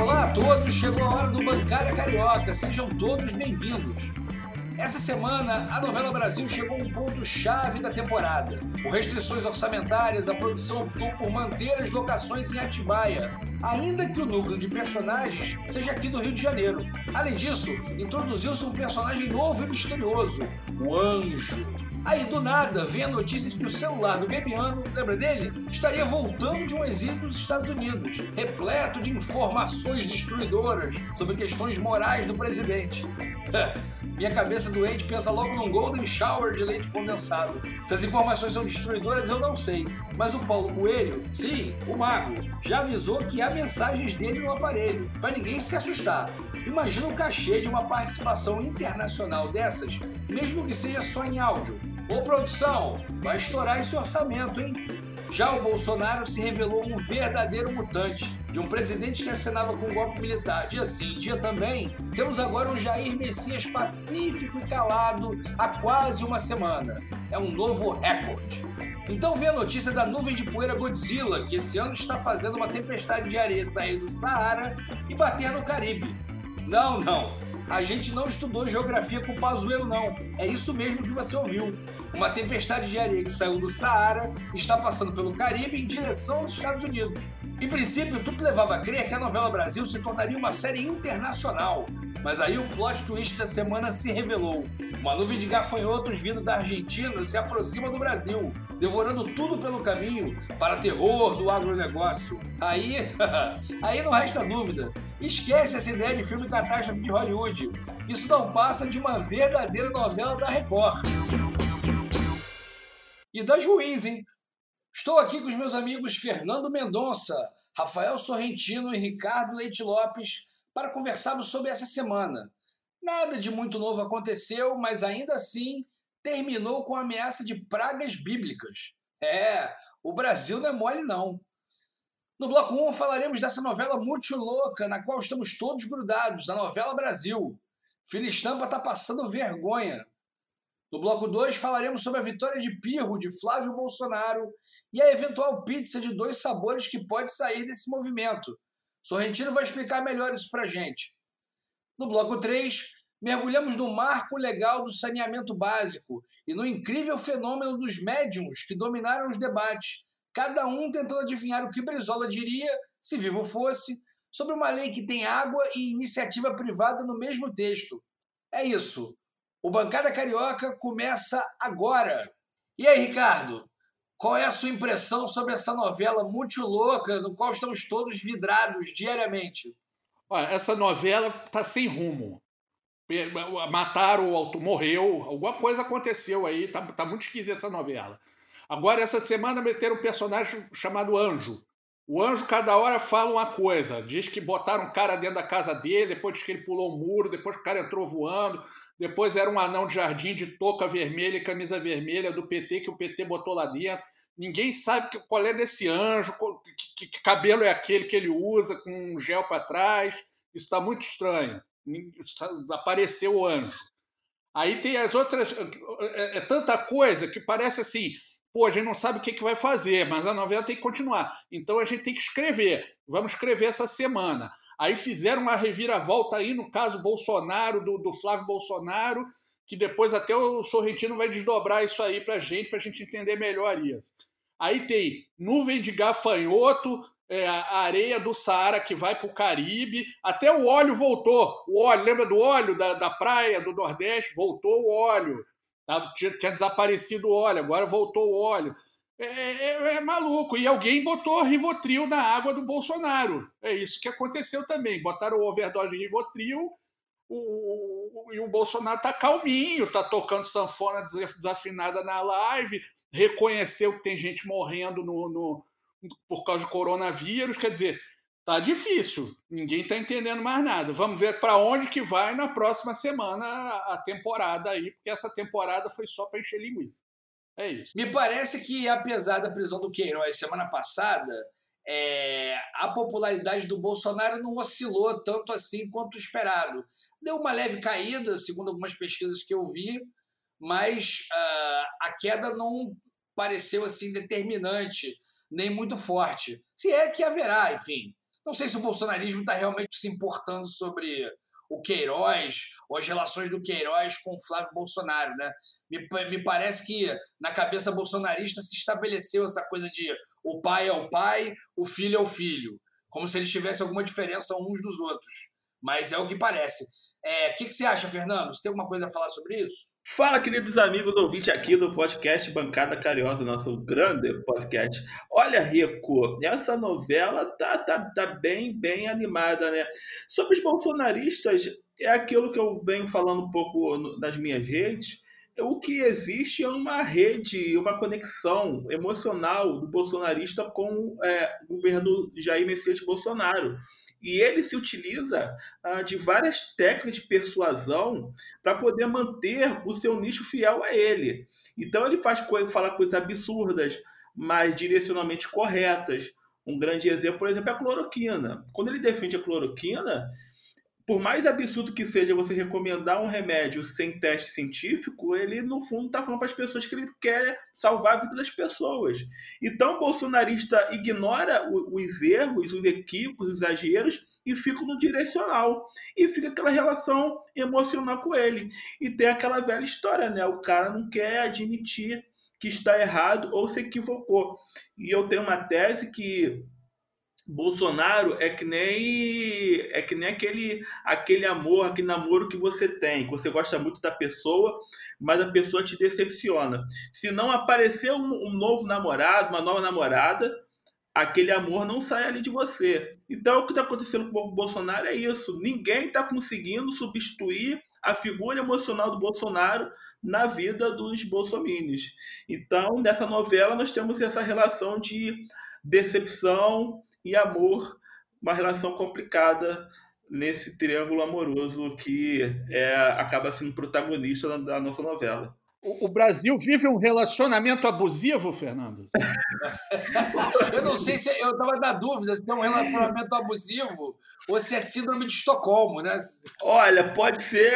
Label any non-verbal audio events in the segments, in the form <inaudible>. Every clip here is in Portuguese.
Olá a todos, chegou a hora do Bancada Carioca, sejam todos bem-vindos. Essa semana, a novela Brasil chegou a um ponto-chave da temporada. Por restrições orçamentárias, a produção optou por manter as locações em Atibaia, ainda que o núcleo de personagens seja aqui do Rio de Janeiro. Além disso, introduziu-se um personagem novo e misterioso, o Anjo. Aí do nada vem a notícia de que o celular do Bebiano, lembra dele? Estaria voltando de um exílio dos Estados Unidos, repleto de informações destruidoras sobre questões morais do presidente. Minha cabeça doente pensa logo num golden shower de leite condensado. Se as informações são destruidoras, eu não sei. Mas o Paulo Coelho, sim, o mago, já avisou que há mensagens dele no aparelho, para ninguém se assustar. Imagina o cachê de uma participação internacional dessas, mesmo que seja só em áudio. Ô produção, vai estourar esse orçamento, hein? Já o Bolsonaro se revelou um verdadeiro mutante, de um presidente que assinava com um golpe militar dia sim, dia também. Temos agora um Jair Messias pacífico e calado há quase uma semana. É um novo recorde. Então vem a notícia da nuvem de poeira Godzilla, que esse ano está fazendo uma tempestade de areia sair do Saara e bater no Caribe. Não, não. A gente não estudou geografia com o Pazuello, não. É isso mesmo que você ouviu. Uma tempestade de areia que saiu do Saara está passando pelo Caribe em direção aos Estados Unidos. Em princípio, tudo levava a crer que a novela Brasil se tornaria uma série internacional. Mas aí o plot twist da semana se revelou. Uma nuvem de gafanhotos vindo da Argentina se aproxima do Brasil, devorando tudo pelo caminho para terror do agronegócio. Aí, <laughs> aí não resta dúvida. Esquece essa ideia de filme catástrofe de Hollywood. Isso não passa de uma verdadeira novela da Record. E das ruins, hein? Estou aqui com os meus amigos Fernando Mendonça, Rafael Sorrentino e Ricardo Leite Lopes para conversarmos sobre essa semana. Nada de muito novo aconteceu, mas ainda assim terminou com a ameaça de pragas bíblicas. É, o Brasil não é mole, não. No bloco 1 falaremos dessa novela muito louca, na qual estamos todos grudados, a novela Brasil. Filha Estampa está passando vergonha. No bloco 2 falaremos sobre a vitória de Pirro de Flávio Bolsonaro e a eventual pizza de dois sabores que pode sair desse movimento. Sorrentino vai explicar melhor isso pra gente. No bloco 3, mergulhamos no marco legal do saneamento básico e no incrível fenômeno dos médiums que dominaram os debates, cada um tentando adivinhar o que Brizola diria, se vivo fosse, sobre uma lei que tem água e iniciativa privada no mesmo texto. É isso. O Bancada Carioca começa agora. E aí, Ricardo? Qual é a sua impressão sobre essa novela muito louca, no qual estamos todos vidrados diariamente? Olha, essa novela tá sem rumo. Mataram o autor, morreu, alguma coisa aconteceu aí, tá, tá muito esquisita essa novela. Agora, essa semana, meteram um personagem chamado Anjo. O anjo, cada hora, fala uma coisa. Diz que botaram um cara dentro da casa dele, depois diz que ele pulou um muro, depois que o cara entrou voando, depois era um anão de jardim de touca vermelha e camisa vermelha do PT, que o PT botou lá dentro. Ninguém sabe qual é desse anjo, que, que cabelo é aquele que ele usa, com um gel para trás. Isso está muito estranho. Apareceu o anjo. Aí tem as outras. É, é, tanta coisa que parece assim. Pô, a gente não sabe o que, que vai fazer, mas a novela tem que continuar. Então a gente tem que escrever. Vamos escrever essa semana. Aí fizeram uma reviravolta aí no caso Bolsonaro, do, do Flávio Bolsonaro, que depois até o Sorrentino vai desdobrar isso aí para a gente, para a gente entender melhor isso. Aí tem nuvem de gafanhoto, é, a areia do Saara que vai para o Caribe, até o óleo voltou. O óleo, lembra do óleo da, da praia do Nordeste? Voltou o óleo. Tá? Tinha, tinha, desaparecido o óleo, agora voltou o óleo. É, é, é, maluco. E alguém botou Rivotril na água do Bolsonaro. É isso que aconteceu também. Botaram o overdose de Rivotril o, o, e o Bolsonaro está calminho, está tocando sanfona desafinada na live, reconheceu que tem gente morrendo no, no por causa do coronavírus, quer dizer, tá difícil, ninguém está entendendo mais nada. Vamos ver para onde que vai na próxima semana a temporada aí, porque essa temporada foi só para encher linguiça. É isso. Me parece que, apesar da prisão do Queiroz semana passada, é, a popularidade do Bolsonaro não oscilou tanto assim quanto esperado. Deu uma leve caída, segundo algumas pesquisas que eu vi, mas uh, a queda não pareceu assim determinante nem muito forte. Se é que haverá, enfim. Não sei se o bolsonarismo está realmente se importando sobre o Queiroz, ou as relações do Queiroz com o Flávio Bolsonaro. Né? Me, me parece que na cabeça bolsonarista se estabeleceu essa coisa de o pai é o pai, o filho é o filho, como se eles tivessem alguma diferença uns dos outros. Mas é o que parece. É, o que, que, você acha, Fernando? Você tem alguma coisa a falar sobre isso? Fala, queridos amigos ouvintes aqui do podcast Bancada Cariosa, nosso grande podcast. Olha, Rico, essa novela tá, tá, tá bem, bem animada, né? Sobre os bolsonaristas, é aquilo que eu venho falando um pouco nas minhas redes. O que existe é uma rede, uma conexão emocional do bolsonarista com é, o governo Jair Messias Bolsonaro. E ele se utiliza ah, de várias técnicas de persuasão para poder manter o seu nicho fiel a ele. Então ele faz coisa, fala coisas absurdas, mas direcionalmente corretas. Um grande exemplo, por exemplo, é a cloroquina. Quando ele defende a cloroquina, por mais absurdo que seja você recomendar um remédio sem teste científico, ele no fundo está falando para as pessoas que ele quer salvar a vida das pessoas. Então o bolsonarista ignora os erros, os equívocos, os exageros e fica no direcional. E fica aquela relação emocional com ele. E tem aquela velha história, né? O cara não quer admitir que está errado ou se equivocou. E eu tenho uma tese que Bolsonaro é que nem é que nem aquele aquele amor, aquele namoro que você tem, que você gosta muito da pessoa, mas a pessoa te decepciona. Se não aparecer um, um novo namorado, uma nova namorada, aquele amor não sai ali de você. Então o que está acontecendo com o Bolsonaro é isso. Ninguém está conseguindo substituir a figura emocional do Bolsonaro na vida dos bolsominions. Então, nessa novela, nós temos essa relação de decepção, e amor, uma relação complicada nesse triângulo amoroso que é, acaba sendo protagonista da nossa novela. O, Brasil vive um relacionamento abusivo, Fernando? <laughs> eu não sei se. Eu estava na dúvida se é um relacionamento abusivo ou se é síndrome de Estocolmo, né? Olha, pode ser,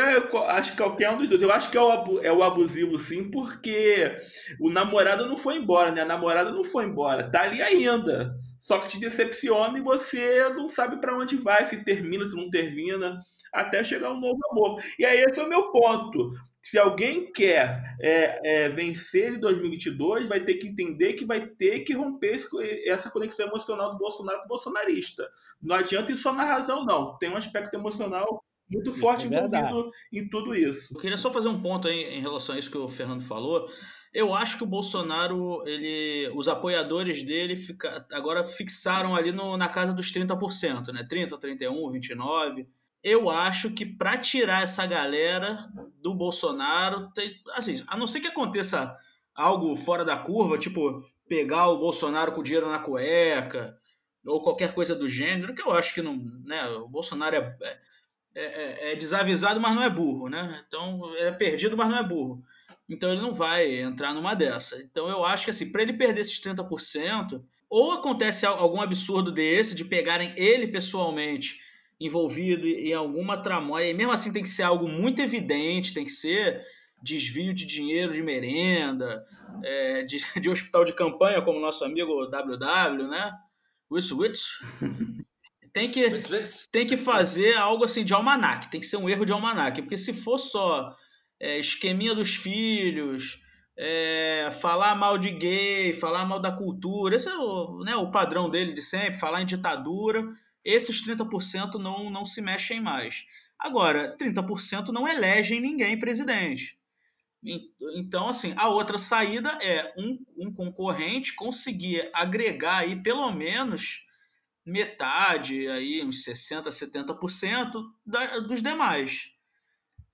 acho que qualquer um dos dois. Eu acho que é o, é o abusivo, sim, porque o namorado não foi embora, né? A namorada não foi embora, tá ali ainda. Só que te decepciona e você não sabe para onde vai, se termina, se não termina, até chegar um novo amor. E aí esse é o meu ponto se alguém quer é, é, vencer em 2022, vai ter que entender que vai ter que romper esse, essa conexão emocional do Bolsonaro com o bolsonarista. Não adianta ir só na razão, não. Tem um aspecto emocional muito isso forte é envolvido em tudo isso. Eu queria só fazer um ponto aí em relação a isso que o Fernando falou. Eu acho que o Bolsonaro, ele, os apoiadores dele fica, agora fixaram ali no, na casa dos 30%, né? 30, 31, 29 eu acho que para tirar essa galera do Bolsonaro, tem, assim, a não ser que aconteça algo fora da curva, tipo pegar o Bolsonaro com dinheiro na cueca ou qualquer coisa do gênero, que eu acho que não, né, o Bolsonaro é, é, é, é desavisado, mas não é burro, né? Então é perdido, mas não é burro. Então ele não vai entrar numa dessa. Então eu acho que assim, para ele perder esses 30%, ou acontece algum absurdo desse de pegarem ele pessoalmente envolvido em alguma tramóia, e mesmo assim tem que ser algo muito evidente, tem que ser desvio de dinheiro de merenda, é, de, <laughs> de, hospital de campanha, como nosso amigo WW, né? Isso, isso. Tem que, tem que fazer algo assim de almanac, tem que ser um erro de almanac, porque se for só é, esqueminha dos filhos, é, falar mal de gay, falar mal da cultura, esse é o, né, o padrão dele de sempre, falar em ditadura, esses 30% não, não se mexem mais. Agora, 30% não elegem ninguém presidente. Então, assim, a outra saída é um, um concorrente conseguir agregar aí pelo menos metade, aí, uns 60%, 70% da, dos demais.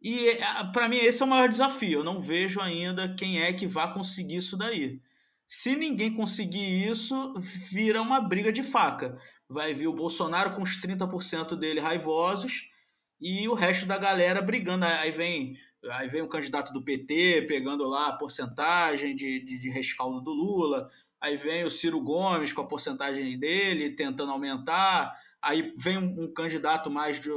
E para mim esse é o maior desafio. Eu não vejo ainda quem é que vai conseguir isso daí. Se ninguém conseguir isso, vira uma briga de faca vai vir o Bolsonaro com os 30% dele raivosos e o resto da galera brigando. Aí vem, aí vem o candidato do PT pegando lá a porcentagem de, de, de rescaldo do Lula, aí vem o Ciro Gomes com a porcentagem dele tentando aumentar, aí vem um, um candidato mais de,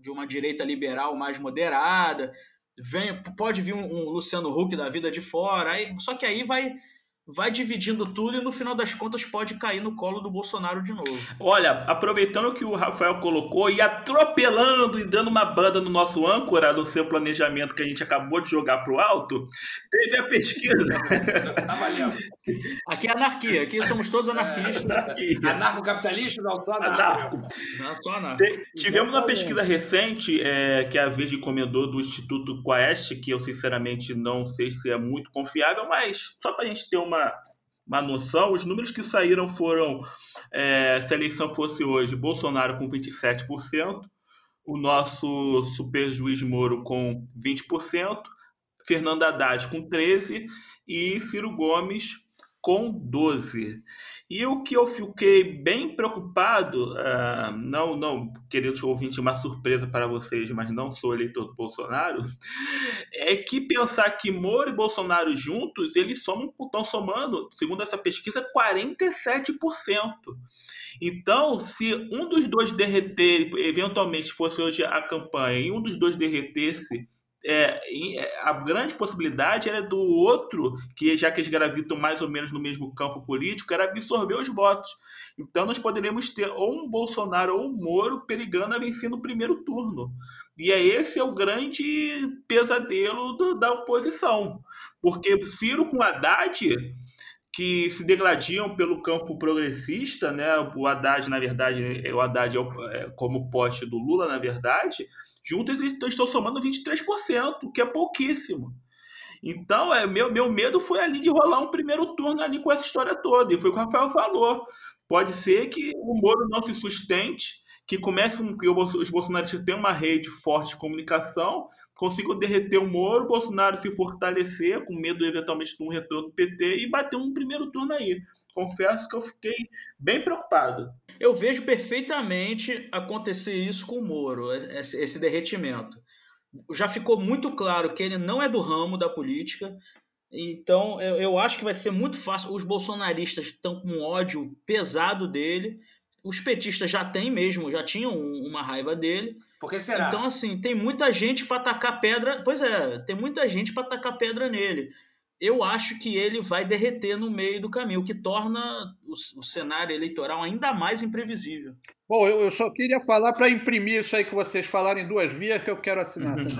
de, uma direita liberal mais moderada, vem, pode vir um, um Luciano Huck da vida de fora, aí, só que aí vai vai dividindo tudo e no final das contas pode cair no colo do Bolsonaro de novo. Olha, aproveitando que o Rafael colocou e atropelando e dando uma banda no nosso âncora do seu planejamento que a gente acabou de jogar pro alto, teve a pesquisa. <laughs> tá valendo. Aqui é anarquia, aqui somos todos anarquistas. É, Anarcocapitalista, não só anarco. Não, só anarco. Tivemos uma pesquisa recente é, que a Verde encomendou do Instituto Quaest, que eu sinceramente não sei se é muito confiável, mas só para a gente ter uma uma, uma noção, os números que saíram foram, é, se a eleição fosse hoje, Bolsonaro com 27%, o nosso super juiz Moro com 20%, Fernando Haddad com 13% e Ciro Gomes com 12. E o que eu fiquei bem preocupado, uh, não, não, queridos ouvintes, uma surpresa para vocês, mas não sou eleitor do Bolsonaro, é que pensar que Moro e Bolsonaro juntos, eles somam, estão somando, segundo essa pesquisa, 47%. Então, se um dos dois derreter, eventualmente fosse hoje a campanha, e um dos dois derretesse é, é, a grande possibilidade era do outro, que já que eles gravitam mais ou menos no mesmo campo político, era absorver os votos. Então nós poderíamos ter ou um Bolsonaro ou um Moro perigando a vencer no primeiro turno. E é esse é o grande pesadelo do, da oposição. Porque Ciro com Haddad, que se degladiam pelo campo progressista, né? o Haddad, na verdade, o Haddad é, é como poste do Lula, na verdade, Juntas estão somando 23%, que é pouquíssimo. Então, é, meu, meu medo foi ali de rolar um primeiro turno ali com essa história toda. E foi o que o Rafael falou. Pode ser que o Moro não se sustente, que comece que os bolsonaristas tenham uma rede forte de comunicação, consigam derreter o Moro, o Bolsonaro se fortalecer, com medo eventualmente de um retorno do PT e bater um primeiro turno aí confesso que eu fiquei bem preocupado. Eu vejo perfeitamente acontecer isso com o Moro, esse, esse derretimento. Já ficou muito claro que ele não é do ramo da política, então eu, acho que vai ser muito fácil. Os bolsonaristas estão com ódio pesado dele, os petistas já têm mesmo, já tinham uma raiva dele. Por que será? Então, assim, tem muita gente para tacar pedra. Pois é, tem muita gente para tacar pedra nele eu acho que ele vai derreter no meio do caminho, o que torna o, o cenário eleitoral ainda mais imprevisível. Bom, eu, eu só queria falar para imprimir isso aí que vocês falaram em duas vias que eu quero assinar também.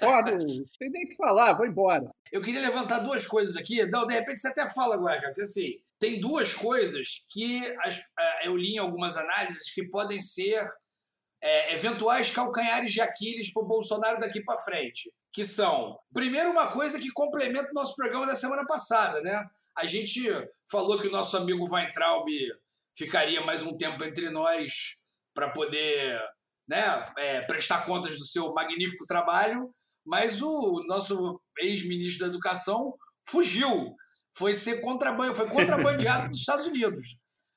Concordo, não tem nem que falar, vou embora. Eu queria levantar duas coisas aqui. Não, de repente você até fala agora, cara, porque assim, tem duas coisas que as, eu li em algumas análises que podem ser é, eventuais calcanhares de Aquiles para o Bolsonaro daqui para frente que são, primeiro, uma coisa que complementa o nosso programa da semana passada, né? A gente falou que o nosso amigo Weintraub ficaria mais um tempo entre nós para poder né, é, prestar contas do seu magnífico trabalho, mas o nosso ex-ministro da Educação fugiu, foi ser contrabandeado, foi contrabandeado dos Estados Unidos.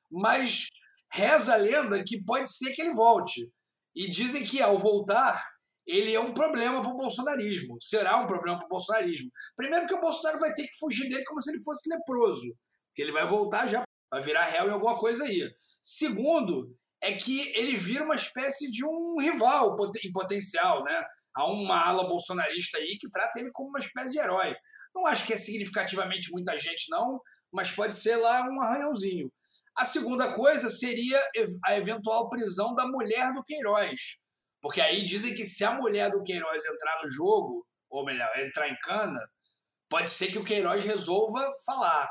Mas reza a lenda que pode ser que ele volte. E dizem que ao voltar ele é um problema para o bolsonarismo. Será um problema para o bolsonarismo. Primeiro que o Bolsonaro vai ter que fugir dele como se ele fosse leproso. Porque ele vai voltar já, vai virar réu em alguma coisa aí. Segundo, é que ele vira uma espécie de um rival em potencial, né? Há uma ala bolsonarista aí que trata ele como uma espécie de herói. Não acho que é significativamente muita gente, não, mas pode ser lá um arranhãozinho. A segunda coisa seria a eventual prisão da mulher do Queiroz. Porque aí dizem que se a mulher do Queiroz entrar no jogo, ou melhor, entrar em cana, pode ser que o Queiroz resolva falar.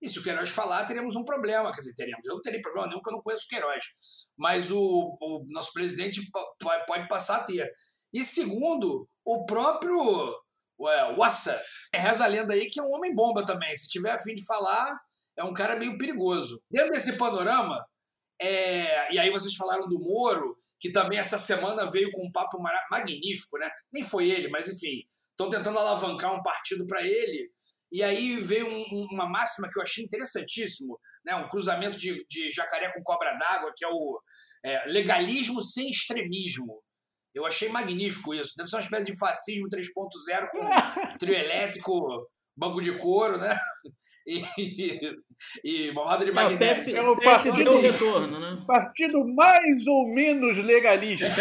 E se o Queiroz falar, teremos um problema. Quer dizer, teremos. Eu não terei problema nenhum, porque eu não conheço o Queiroz. Mas o, o nosso presidente pode passar a ter. E segundo, o próprio ué, Wassaf. Reza a lenda aí que é um homem bomba também. Se tiver afim de falar, é um cara meio perigoso. Dentro desse panorama, é, e aí vocês falaram do Moro, que também essa semana veio com um papo magnífico, né? Nem foi ele, mas enfim, estão tentando alavancar um partido para ele. E aí veio um, uma máxima que eu achei interessantíssimo, né? Um cruzamento de, de jacaré com cobra d'água, que é o é, legalismo sem extremismo. Eu achei magnífico isso. Deve ser uma espécie de fascismo 3.0 com <laughs> trio elétrico, banco de couro, né? e, e uma roda de magnésio. É o partido, retorno, né? partido mais ou menos legalista. <laughs>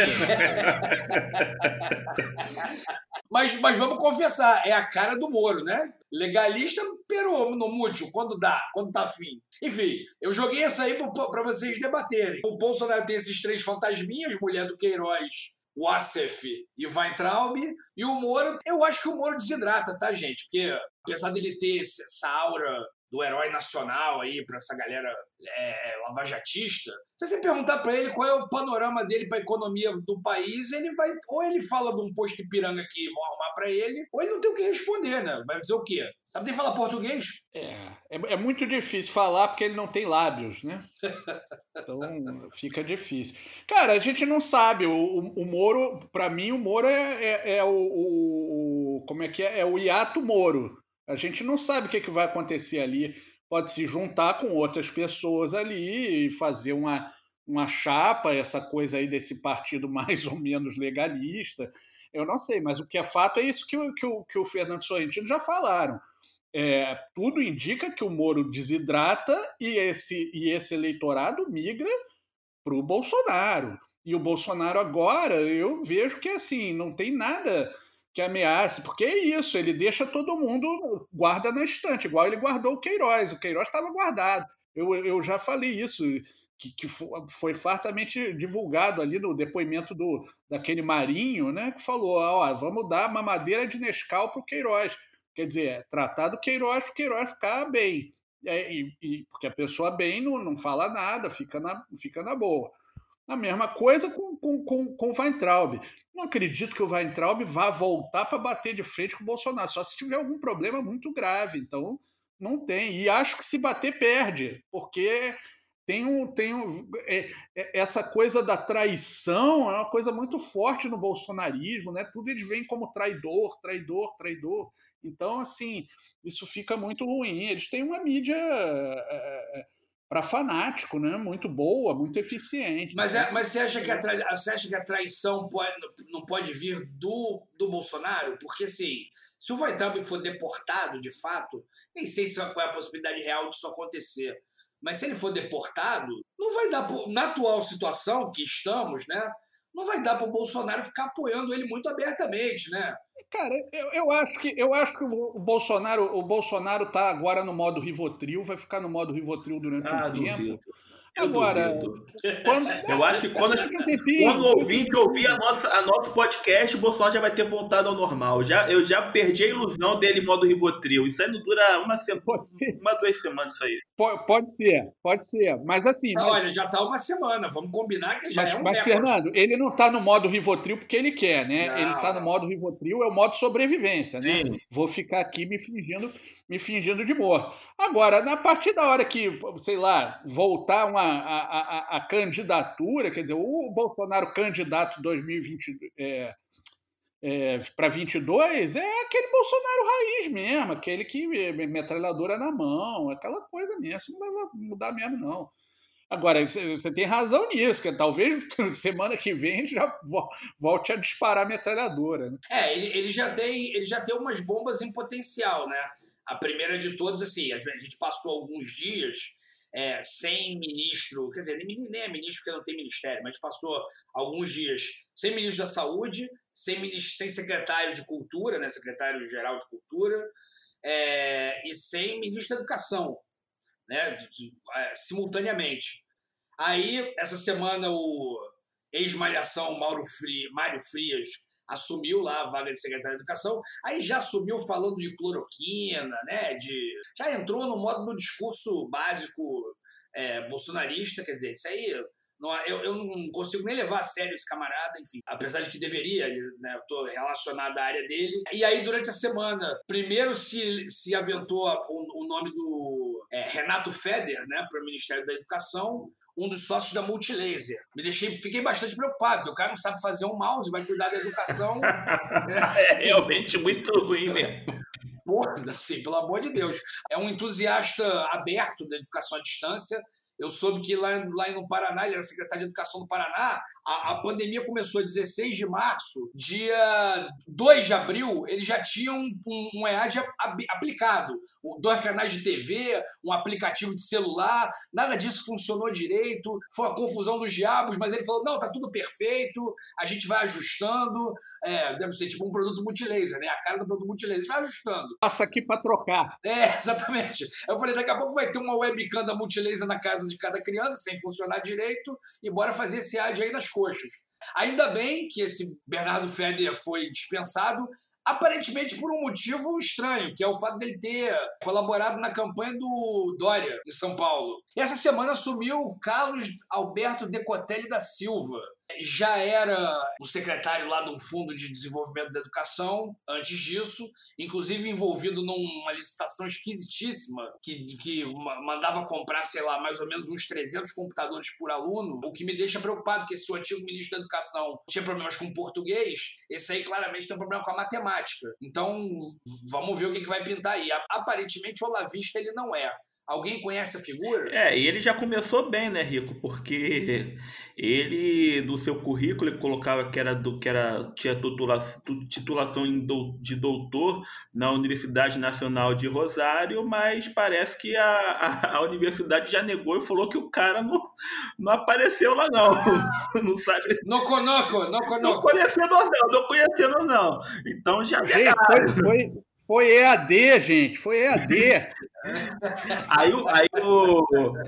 mas, mas vamos confessar, é a cara do Moro, né? Legalista, pero no mútil, quando dá, quando tá afim. Enfim, eu joguei essa aí para vocês debaterem. O Bolsonaro tem esses três fantasminhas, mulher do Queiroz, o Assef e Weintraub. E o Moro, eu acho que o Moro desidrata, tá, gente? Porque apesar dele ter essa aura do herói nacional aí para essa galera é, lavajatista, se você perguntar para ele qual é o panorama dele para a economia do país, ele vai ou ele fala de um posto de piranga que vão arrumar para ele, ou ele não tem o que responder, né? Vai dizer o quê? Sabe nem falar português? É, é, é, muito difícil falar porque ele não tem lábios, né? <laughs> Então fica difícil. Cara, a gente não sabe. O, o, o Moro, para mim, o Moro é, é, é o, o, Como é que é? É o hiato Moro. A gente não sabe o que, que vai acontecer ali. Pode se juntar com outras pessoas ali e fazer uma, uma chapa, essa coisa aí desse partido <laughs> mais ou menos legalista. Eu não sei, mas o que é fato é isso que, o, que, o, que o Fernando Sorrentino já falaram. É, tudo indica que o Moro desidrata e esse, e esse eleitorado migra para o Bolsonaro. E o Bolsonaro agora, eu vejo que assim, não tem nada que ameace, porque é isso, ele deixa todo mundo guarda na estante, igual ele guardou o Queiroz. O Queiroz estava guardado. Eu, eu já falei isso, que, que foi fartamente divulgado ali no depoimento do, daquele Marinho, né, que falou: ó, vamos dar mamadeira de Nescau para o Queiroz. Quer dizer, é tratar do Queiroz para o Queiroz ficar bem. É, e, e, porque a pessoa bem não, não fala nada, fica na, fica na boa. A mesma coisa com, com, com, com o Weintraub. Não acredito que o Weintraub vá voltar para bater de frente com o Bolsonaro, só se tiver algum problema muito grave. Então, não tem. E acho que se bater, perde, porque tem, um, tem um, é, é, essa coisa da traição é uma coisa muito forte no bolsonarismo, né? Tudo eles veem como traidor, traidor, traidor. Então, assim, isso fica muito ruim. Eles têm uma mídia. É, é para fanático, né? Muito boa, muito eficiente. Mas, é, mas você, acha que a você acha que a traição pode, não pode vir do, do Bolsonaro? Porque, assim, se o Weintraub for deportado, de fato, nem sei se qual é a possibilidade real disso acontecer, mas se ele for deportado, não vai dar, na atual situação que estamos, né? Não vai dar para o Bolsonaro ficar apoiando ele muito abertamente, né? Cara, eu, eu, acho que eu acho que o Bolsonaro o Bolsonaro tá agora no modo Rivotril, vai ficar no modo Rivotril durante ah, um tempo. Agora, quando, <laughs> eu acho que quando, quando o ouvinte ouvir a nossa, a nosso podcast, o Bolsonaro já vai ter voltado ao normal. Já, eu já perdi a ilusão dele em modo Rivotril. Isso aí não dura uma semana, uma, duas semanas isso aí. Pode, pode ser, pode ser. Mas assim. Não, mas... Olha, já tá uma semana. Vamos combinar que já mas, é um Mas, Fernando, ele não tá no modo Rivotril porque ele quer, né? Não. Ele tá no modo Rivotril, é o modo sobrevivência, né? Sim. Vou ficar aqui me fingindo, me fingindo de morto. Agora, na partir da hora que, sei lá, voltar uma, a, a, a candidatura, quer dizer, o Bolsonaro candidato 2020 é, é, para 22 é aquele Bolsonaro raiz mesmo, aquele que metralhadora na mão, aquela coisa mesmo, não vai mudar mesmo não. Agora, você tem razão nisso, que talvez <laughs> semana que vem já volte a disparar metralhadora. Né? É, ele, ele, já tem, ele já tem umas bombas em potencial, né? A primeira de todas, assim, a gente passou alguns dias é, sem ministro, quer dizer, nem, é ministro porque não tem ministério, mas passou alguns dias sem ministro da Saúde, sem, ministro, sem secretário de Cultura, né, secretário-geral de Cultura, é, e sem ministro da Educação, né, de, de, é, simultaneamente. Aí, essa semana, o ex-malhação Mauro Mário Frias assumiu lá a vaga de secretário de Educação, aí já assumiu falando de cloroquina, né? De, já entrou no modo do discurso básico é, bolsonarista, quer dizer, isso aí não, eu, eu não consigo nem levar a sério esse camarada, enfim. Apesar de que deveria, né, eu tô relacionado à área dele. E aí, durante a semana, primeiro se, se aventou o, o nome do é, Renato Feder, né, para o Ministério da Educação, um dos sócios da Multilaser. Me deixei, fiquei bastante preocupado, porque o cara não sabe fazer um mouse, vai cuidar da educação. <laughs> é realmente muito ruim mesmo. Porra, assim, pelo amor de Deus. É um entusiasta aberto da educação à distância Eu soube que lá, lá no Paraná, ele era secretário de Educação do Paraná, a, a pandemia começou 16 de março, dia 2 de abril, eles já tinham um, um, um EAD aplicado. Dois canais de TV, um aplicativo de celular, nada disso funcionou direito, foi a confusão dos diabos, mas ele falou: não, tá tudo perfeito, a gente vai ajustando. É, deve ser tipo um produto multilaser, né? A cara do produto multilaser, a gente vai ajustando. Passa aqui para trocar. É, <laughs> exatamente. Eu falei: daqui a pouco vai ter uma webcam da multilaser na casa de cada criança, sem funcionar direito, e bora fazer esse ad aí nas coxas. Ainda bem que esse Bernardo Feder foi dispensado, aparentemente por um motivo estranho, que é o fato dele ter colaborado na campanha do Dória, em São Paulo. Essa semana assumiu Carlos Alberto Decotelli da Silva, já era o secretário lá do Fundo de Desenvolvimento da Educação, antes disso, inclusive envolvido numa licitação esquisitíssima, que, que mandava comprar, sei lá, mais ou menos uns 300 computadores por aluno, o que me deixa preocupado, porque se o antigo ministro da Educação tinha problemas com português, esse aí claramente tem um problema com a matemática. Então, vamos ver o que, que vai pintar aí. Aparentemente, o Olavista ele não é. Alguém conhece a figura? É, e ele já começou bem, né, Rico? Porque ele, no seu currículo, ele colocava que era do que era tinha titulação, titulação de doutor na Universidade Nacional de Rosário, mas parece que a, a, a, universidade já negou e falou que o cara não, não apareceu lá, não. <laughs> Não sabe. Não conoco, não conoco. Não conhecendo não, não conhecendo não. Então já. Gente, foi, foi, foi EAD, gente, foi EAD. <laughs> aí, aí,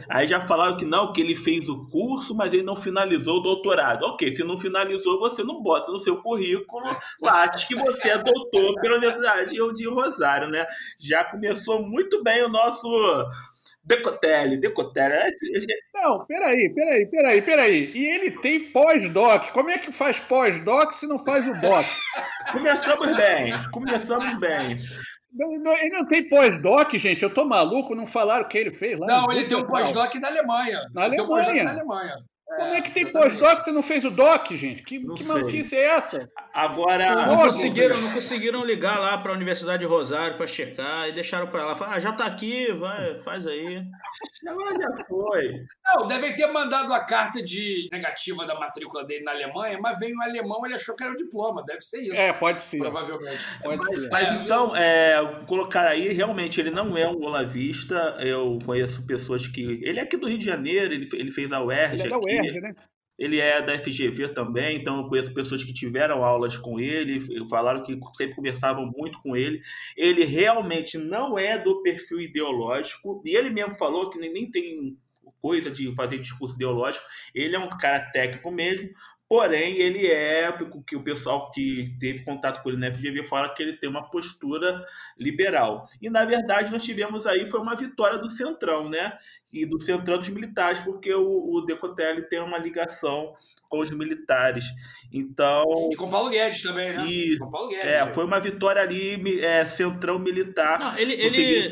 aí já falaram que não, que ele fez o curso, mas ele não finalizou o doutorado. Ok, se não finalizou, você não bota no seu currículo lá, que você é doutor pela Universidade de Rosário, né? Já começou muito bem o nosso Decotelli, Decotelli. É, não, peraí, peraí, peraí, peraí. E ele tem pós-doc. Como é que faz pós-doc se não faz o doc? <laughs> Começamos bem, começamos bem. Não, não, ele não tem pós-doc, gente. Eu tô maluco, não falaram o que ele fez lá. Não, ele tem um pós-doc na Alemanha. Na Alemanha. na Alemanha. Como é que tem pós-doc você não fez o doc, gente? Que, que maluquice é essa? Agora. Não, conseguiram, não conseguiram ligar lá para a Universidade de Rosário para checar e deixaram para lá. Falaram, ah, já tá aqui, vai, faz aí. Agora já foi. Não, devem ter mandado a carta de negativa da matrícula dele na Alemanha, mas veio um alemão, ele achou que era o diploma. Deve ser isso. É, pode ser. Provavelmente. Pode mas, ser. Mas é, então, é, colocar aí, realmente, ele não é um olavista. Eu conheço pessoas que. Ele é aqui do Rio de Janeiro, ele, ele fez a UERJ. Ele é da UERJ, né? Ele é da FGV também, então eu conheço pessoas que tiveram aulas com ele, falaram que sempre conversavam muito com ele. Ele realmente não é do perfil ideológico, e ele mesmo falou que nem tem coisa de fazer discurso ideológico, ele é um cara técnico mesmo, Porém, ele é que o pessoal que teve contato com ele na FGV fala que ele tem uma postura liberal. E na verdade nós tivemos aí foi uma vitória do Centrão, né? E do Centrão dos militares, porque o, o Decotelli tem uma ligação com os militares. Então. E com Paulo Guedes também, né? E, com Paulo Guedes. É, foi uma vitória ali, é, Centrão militar. Não, ele, ele,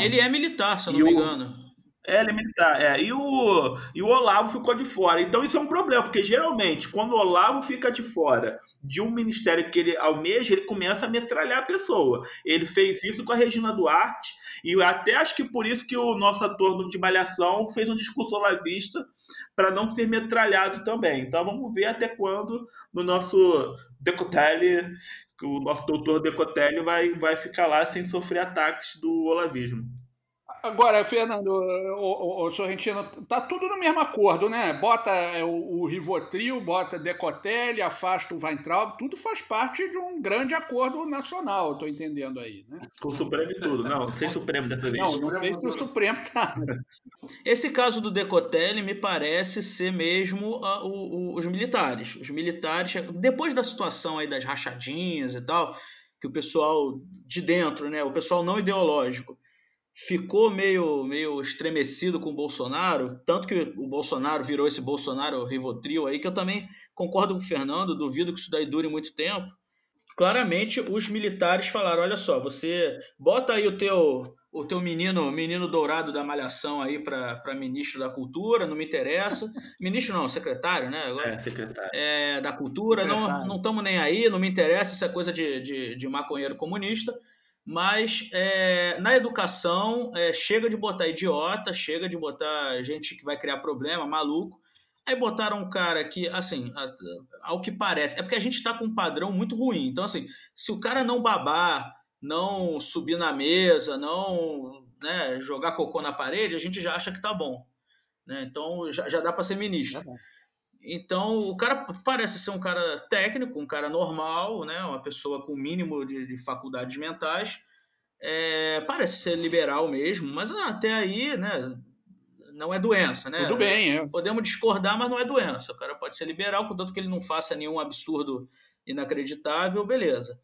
ele é militar, se eu não e me engano. É militar. É. E, o, e o Olavo ficou de fora. Então isso é um problema, porque geralmente, quando o Olavo fica de fora de um ministério que ele almeja, ele começa a metralhar a pessoa. Ele fez isso com a Regina Duarte, e até acho que por isso que o nosso ator de Malhação fez um discurso olavista para não ser metralhado também. Então vamos ver até quando no nosso Decotelli, o nosso doutor Decotelli vai, vai ficar lá sem sofrer ataques do olavismo. Agora, Fernando, o, o, o, Sorrentino, tá tudo no mesmo acordo, né? Bota é, o, o Rivotril, bota Decotelli, afasta o Weintraub, tudo faz parte de um grande acordo nacional, estou entendendo aí, né? Com o Supremo e tudo. Não, sem Supremo dessa vez. Não, não sei se o Supremo tá. <laughs> Esse caso do Decotelli me parece ser mesmo uh, o, os militares. Os militares, depois da situação aí das rachadinhas e tal, que o pessoal de dentro, né, o pessoal não ideológico, ficou meio, meio estremecido com o Bolsonaro, tanto que o Bolsonaro virou esse Bolsonaro Rivotril aí, que eu também concordo com o Fernando, duvido que isso daí dure muito tempo. Claramente, os militares falaram, olha só, você bota aí o teu o teu menino, menino dourado da malhação aí para ministro da cultura, não me interessa. Ministro não, secretário, né? Agora, é, secretário. É, da cultura, secretário. não estamos nem aí, não me interessa essa coisa de, de, de maconheiro comunista Mas é, na educação, é, chega de botar idiota, chega de botar gente que vai criar problema, maluco. Aí botaram um cara que, assim, ao que parece, é porque a gente está com um padrão muito ruim. Então, assim, se o cara não babar, não subir na mesa, não né, jogar cocô na parede, a gente já acha que tá bom. Né? Então, já, já dá para ser ministro. É então, o cara parece ser um cara técnico, um cara normal, né? uma pessoa com mínimo de, de faculdades mentais. É, parece ser liberal mesmo, mas até aí, né? Não é doença, né? Tudo bem, é. Podemos discordar, mas não é doença. O cara pode ser liberal, contanto que ele não faça nenhum absurdo inacreditável, beleza.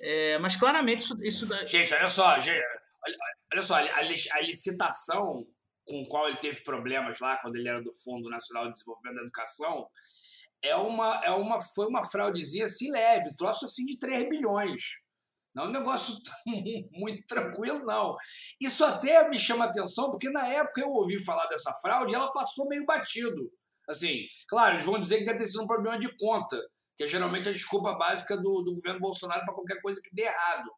É, mas claramente isso, isso. Gente, olha só, gente, olha, olha só, a, a licitação com o qual ele teve problemas lá quando ele era do Fundo Nacional de Desenvolvimento da Educação, é uma, é uma, foi uma fraudezinha assim leve, troço assim de 3 bilhões. Não é um negócio <laughs> muito tranquilo, não. Isso até me chama atenção, porque na época eu ouvi falar dessa fraude e ela passou meio batido. Assim, claro, eles vão dizer que deve ter sido um problema de conta, que é geralmente a desculpa básica do, do governo Bolsonaro para qualquer coisa que dê errado.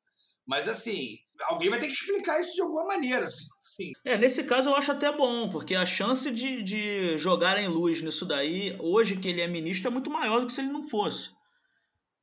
Mas assim, alguém vai ter que explicar isso de alguma maneira. Assim. É, nesse caso eu acho até bom, porque a chance de, de jogarem luz nisso daí, hoje que ele é ministro, é muito maior do que se ele não fosse.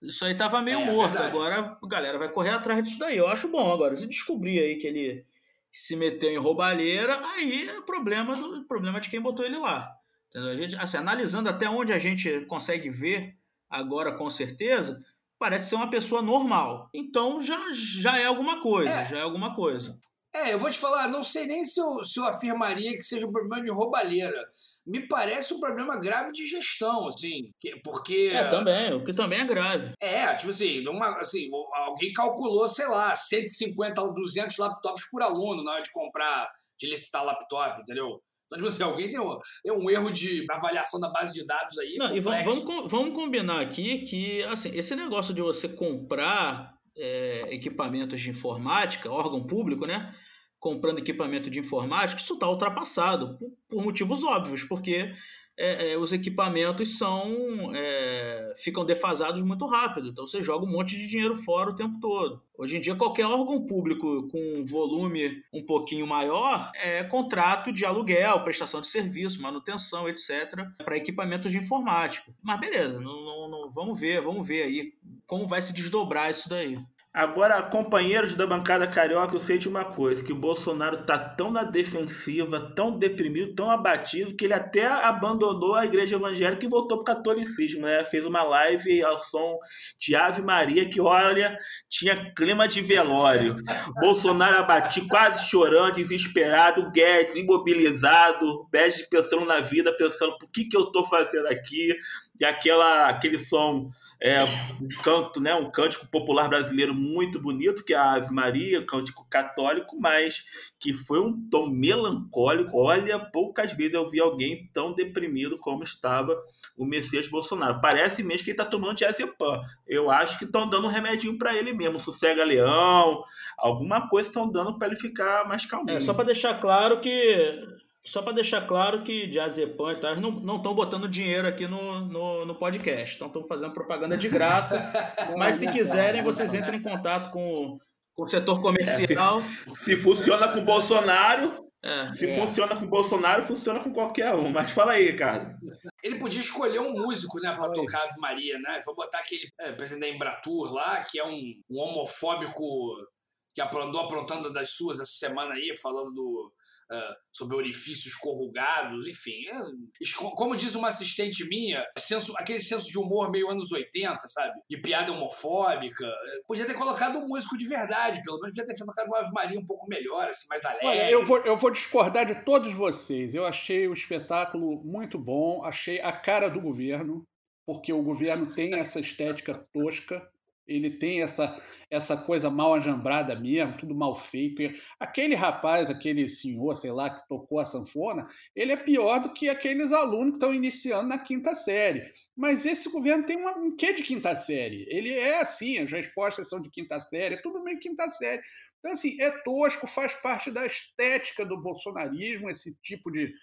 Isso aí tava meio é, morto. Verdade. Agora a galera vai correr atrás disso daí. Eu acho bom. Agora, se descobrir aí que ele se meteu em roubalheira, aí é problema, do, problema de quem botou ele lá. Entendeu? A gente, assim, analisando até onde a gente consegue ver agora com certeza, parece ser uma pessoa normal. Então já, já é alguma coisa, é. já é alguma coisa. É, eu vou te falar, não sei nem se eu, se eu afirmaria que seja um problema de roubalheira. Me parece um problema grave de gestão, assim, porque... É, também, o que também é grave. É, tipo assim, uma, assim, alguém calculou, sei lá, 150 ou 200 laptops por aluno na hora de comprar, de licitar laptop, entendeu? Então, tipo assim, alguém tem um, um erro de avaliação da base de dados aí. Não, e vamos, vamos combinar aqui que assim, esse negócio de você comprar é, equipamentos de informática, órgão público, né? Comprando equipamento de informática, isso está ultrapassado, por, por motivos óbvios, porque é, é, os equipamentos são é, ficam defasados muito rápido. Então você joga um monte de dinheiro fora o tempo todo. Hoje em dia, qualquer órgão público com volume um pouquinho maior é contrato de aluguel, prestação de serviço, manutenção, etc., para equipamentos de informática. Mas beleza, não, não, não, vamos ver, vamos ver aí como vai se desdobrar isso daí. Agora, companheiros da bancada carioca, eu sei de uma coisa, que o Bolsonaro tá tão na defensiva, tão deprimido, tão abatido, que ele até abandonou a igreja evangélica e voltou para o catolicismo, né? Fez uma live ao som de Ave Maria, que, olha, tinha clima de velório. Bolsonaro abatido, quase chorando, desesperado, Guedes imobilizado, Guedes pensando na vida, pensando, por que que eu tô fazendo aqui? E aquela, aquele som é um canto, né, um cântico popular brasileiro muito bonito, que é a Ave Maria, cântico católico, mas que foi um tom melancólico. Olha, poucas vezes eu vi alguém tão deprimido como estava o Messias Bolsonaro. Parece mesmo que ele está tomando diazepam. Eu acho que estão dando um remedinho para ele mesmo, sossega leão, alguma coisa estão dando para ele ficar mais calmo. É, só para deixar claro que só para deixar claro que Diazepam e tal, não estão botando dinheiro aqui no, no, no podcast. Então estão fazendo propaganda de graça. <laughs> Mas se quiserem, vocês entrem em contato com, com o setor comercial. É, se, se, funciona com o Bolsonaro. É, se é. funciona com o Bolsonaro, funciona com qualquer um. Mas fala aí, cara. Ele podia escolher um músico, né, para tocar Ave Maria, né? Vou botar aquele é, presidente da Embratur lá, que é um, um homofóbico que andou aprontando das suas essa semana aí, falando do uh, sobre orifícios corrugados, enfim. É, como diz uma assistente minha, senso, aquele senso de humor meio anos 80, sabe? De piada homofóbica. Podia ter colocado um músico de verdade, pelo menos podia ter colocado uma Ave Maria um pouco melhor, assim, mais alegre. Olha, eu vou, eu vou discordar de todos vocês. Eu achei o espetáculo muito bom, achei a cara do governo, porque o governo tem essa estética tosca ele tem essa, essa coisa mal ajambrada mesmo, tudo mal feito. Aquele rapaz, aquele senhor, sei lá, que tocou a sanfona, ele é pior do que aqueles alunos que estão iniciando na quinta série. Mas esse governo tem uma, um quê de quinta série? Ele é assim, as respostas são de quinta série, é tudo meio quinta série. Então, assim, é tosco, faz parte da estética do bolsonarismo, esse tipo de,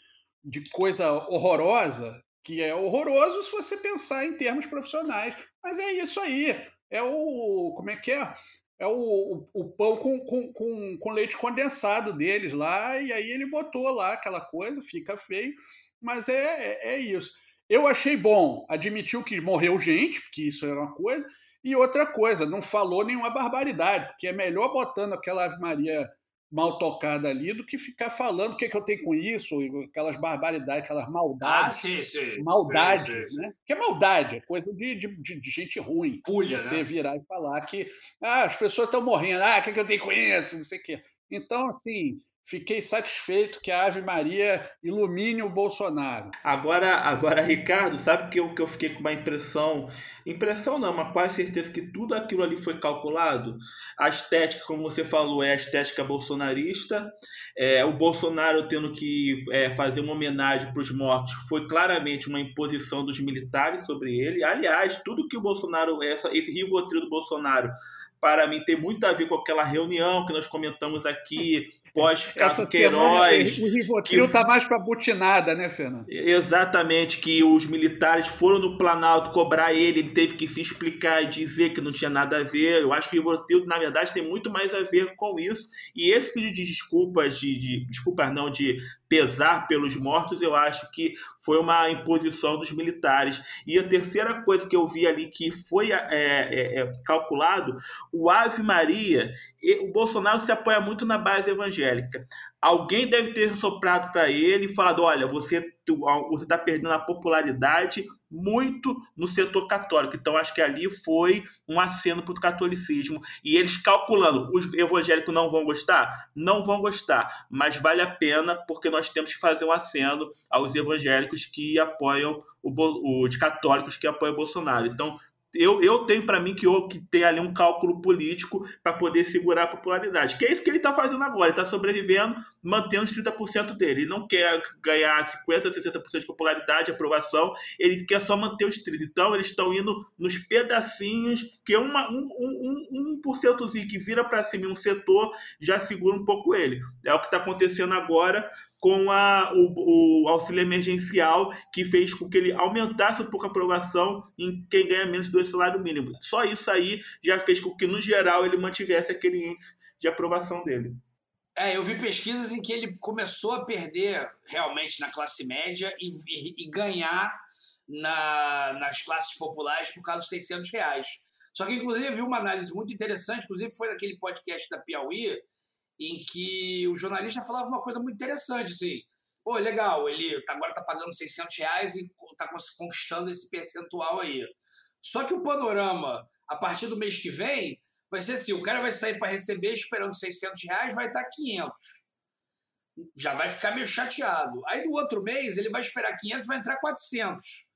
de coisa horrorosa, que é horroroso se você pensar em termos profissionais. Mas é isso aí é o. Como é que é? é o, o, o pão com, com, com, com, leite condensado deles lá, e aí ele botou lá aquela coisa, fica feio, mas é, é, é isso. Eu achei bom, admitiu que morreu gente, porque isso era uma coisa, e outra coisa, não falou nenhuma barbaridade, porque é melhor botando aquela Ave Maria mal tocada ali do que ficar falando o que, é que eu tenho com isso, aquelas barbaridades, aquelas maldades. Ah, sim, sim. Maldade, sim, sim, né? Que é maldade, é coisa de, de, de gente ruim. Pulha, Você né? virar e falar que ah, as pessoas estão morrendo, ah, o que, é que eu tenho com isso, não sei o quê. Então, assim, Fiquei satisfeito que a Ave Maria ilumine o Bolsonaro. Agora, agora Ricardo, sabe que eu, que eu fiquei com uma impressão, impressão não, mas quase certeza que tudo aquilo ali foi calculado. A estética, como você falou, é a estética bolsonarista. É, o Bolsonaro tendo que é, fazer uma homenagem para os mortos foi claramente uma imposição dos militares sobre ele. Aliás, tudo que o Bolsonaro, essa, esse rivotril do Bolsonaro para mim tem muito a ver com aquela reunião que nós comentamos aqui pós Essa Queiroz. Semana, o Rivotril está mais para butinada, né, Fernando? Exatamente, que os militares foram no Planalto cobrar ele, ele teve que se explicar e dizer que não tinha nada a ver. Eu acho que o Rivotril, na verdade, tem muito mais a ver com isso. E esse pedido de desculpas, de, de desculpas não, de pesar pelos mortos, eu acho que foi uma imposição dos militares. E a terceira coisa que eu vi ali que foi é, é, é, calculado, o Ave Maria, o Bolsonaro se apoia muito na base evangélica. Alguém deve ter soprado para ele e falado: olha, você está perdendo a popularidade muito no setor católico. Então, acho que ali foi um aceno para o catolicismo. E eles calculando: os evangélicos não vão gostar? Não vão gostar, mas vale a pena porque nós temos que fazer um aceno aos evangélicos que apoiam o, os católicos que apoiam o Bolsonaro. Então, eu, eu tenho para mim que, que tem ali um cálculo político para poder segurar a popularidade. Que é isso que ele está fazendo agora. Ele está sobrevivendo, mantendo os 30% dele. Ele não quer ganhar 50%, 60% de popularidade, aprovação. Ele quer só manter os 30%. Então, eles estão indo nos pedacinhos, que uma, um, um, um, 1%zinho que vira para cima em um setor já segura um pouco ele. É o que está acontecendo agora com a, o, o, auxílio emergencial, que fez com que ele aumentasse um pouco a aprovação em quem ganha menos do salário mínimo. Só isso aí já fez com que, no geral, ele mantivesse aquele índice de aprovação dele. É, eu vi pesquisas em que ele começou a perder realmente na classe média e, e, e ganhar na, nas classes populares por causa dos 600 reais. Só que, inclusive, eu vi uma análise muito interessante, inclusive foi naquele podcast da Piauí, em que o jornalista falava uma coisa muito interessante, assim, pô, legal, ele tá, agora está pagando 600 reais e está conquistando esse percentual aí. Só que o panorama, a partir do mês que vem, vai ser assim, o cara vai sair para receber esperando 600 reais, vai estar 500. Já vai ficar meio chateado. Aí no outro mês ele vai esperar 500, vai entrar 400.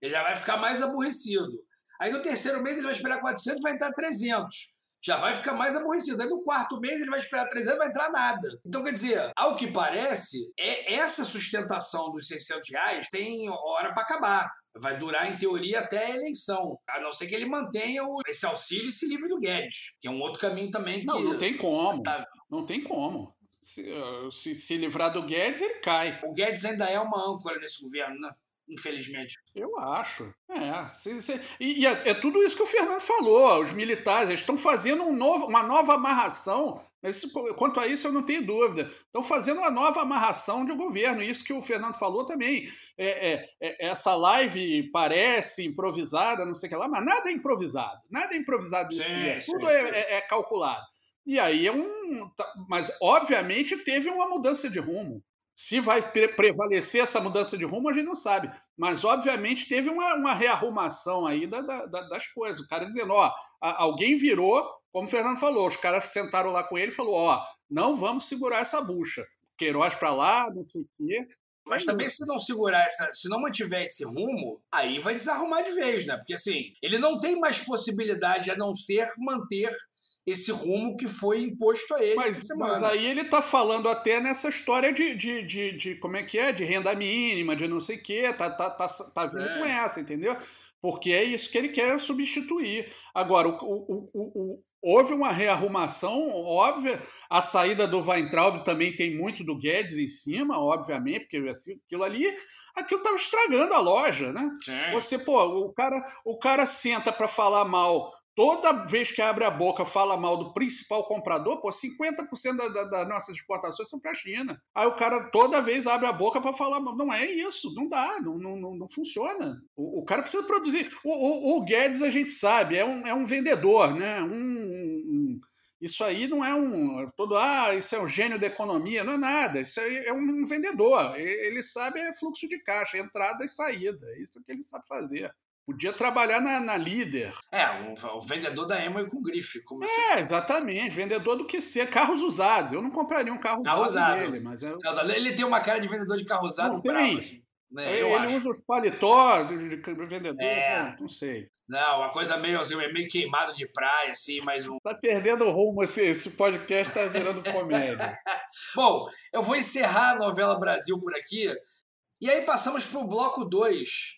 Ele já vai ficar mais aborrecido. Aí no terceiro mês ele vai esperar 400, vai entrar 300 já vai ficar mais aborrecido. Aí no quarto mês ele vai esperar três anos, vai entrar nada. Então, quer dizer, ao que parece, é essa sustentação dos 600 reais tem hora para acabar. Vai durar, em teoria, até a eleição. A não ser que ele mantenha esse auxílio e se livre do Guedes, que é um outro caminho também que. Não, não tem como. Tá... Não tem como. Se, se, se livrar do Guedes, ele cai. O Guedes ainda é uma âncora nesse governo, né? Infelizmente. Eu acho. É, se, se, e, e é, é, tudo isso que o Fernando falou. Os militares estão fazendo um novo, uma nova amarração. Mas, quanto a isso, eu não tenho dúvida. Estão fazendo uma nova amarração de governo. Isso que o Fernando falou também. É, é, é, essa live parece improvisada, não sei o que lá, mas nada é improvisado. Nada é improvisado nisso. Tudo é. É, é calculado. E aí é um. Tá, mas, obviamente, teve uma mudança de rumo. Se vai pre prevalecer essa mudança de rumo, a gente não sabe. Mas, obviamente, teve uma, uma rearrumação aí da, da, das coisas. O cara dizendo, ó, alguém virou, como o Fernando falou, os caras sentaram lá com ele e falou, ó, não vamos segurar essa bucha. Queiroz para lá, não sei o quê. Mas também se não segurar essa, se não mantiver esse rumo, aí vai desarrumar de vez, né? Porque assim, ele não tem mais possibilidade a não ser manter esse rumo que foi imposto a ele mas, essa semana. Mas aí ele está falando até nessa história de, de, de, de, como é que é, de renda mínima, de não sei o quê, tá, tá, tá, tá vindo é. com essa, entendeu? Porque é isso que ele quer substituir. Agora, o, o, o, houve uma rearrumação óbvia, a saída do Weintraub também tem muito do Guedes em cima, obviamente, porque assim, aquilo ali aquilo estava estragando a loja, né? Sim. Você, pô, o cara, o cara senta para falar mal toda vez que abre a boca fala mal do principal comprador, pô, 50% das da, da nossas exportações são para a China. Aí o cara toda vez abre a boca para falar. Não é isso, não dá, não, não, não funciona. O, o, cara precisa produzir. O, o, o, Guedes, a gente sabe, é um, é um vendedor, né? Um, um, isso aí não é um. Todo, ah, isso é um gênio da economia. Não é nada. Isso aí é um vendedor. Ele sabe é fluxo de caixa, entrada e saída. É isso que ele sabe fazer. Podia trabalhar na, na líder. É, o, o, vendedor da Emo com grife. Como é, exatamente. Vendedor do que ser. Carros usados. Eu não compraria um carro, carro usado dele, mas é... Ele tem uma cara de vendedor de carro usado não, bravo, assim, né? Ele acho. usa os paletó de, de vendedor, é. não, não sei. Não, uma coisa meio assim, meio queimado de praia, assim, mas um. Tá perdendo o rumo esse, esse podcast, tá virando <laughs> comédia. Bom, eu vou encerrar a novela Brasil por aqui. E aí passamos pro bloco 2.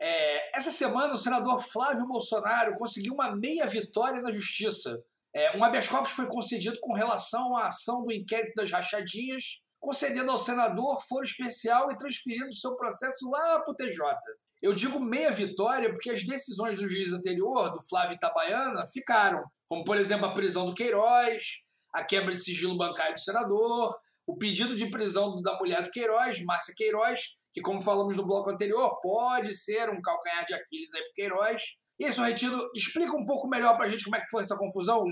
É, essa semana, o senador Flávio Bolsonaro conseguiu uma meia vitória na justiça. É, um habeas corpus foi concedido com relação à ação do inquérito das rachadinhas, concedendo ao senador foro especial e transferindo seu processo lá para o TJ. Eu digo meia vitória porque as decisões do juiz anterior, do Flávio Itabaiana, ficaram. Como, por exemplo, a prisão do Queiroz, a quebra de sigilo bancário do senador, o pedido de prisão da mulher do Queiroz, Márcia Queiroz, que, como falamos no bloco anterior, pode ser um calcanhar de Aquiles aí para Queiroz. E aí, Sorrentino, explica um pouco melhor para a gente como é que foi essa confusão.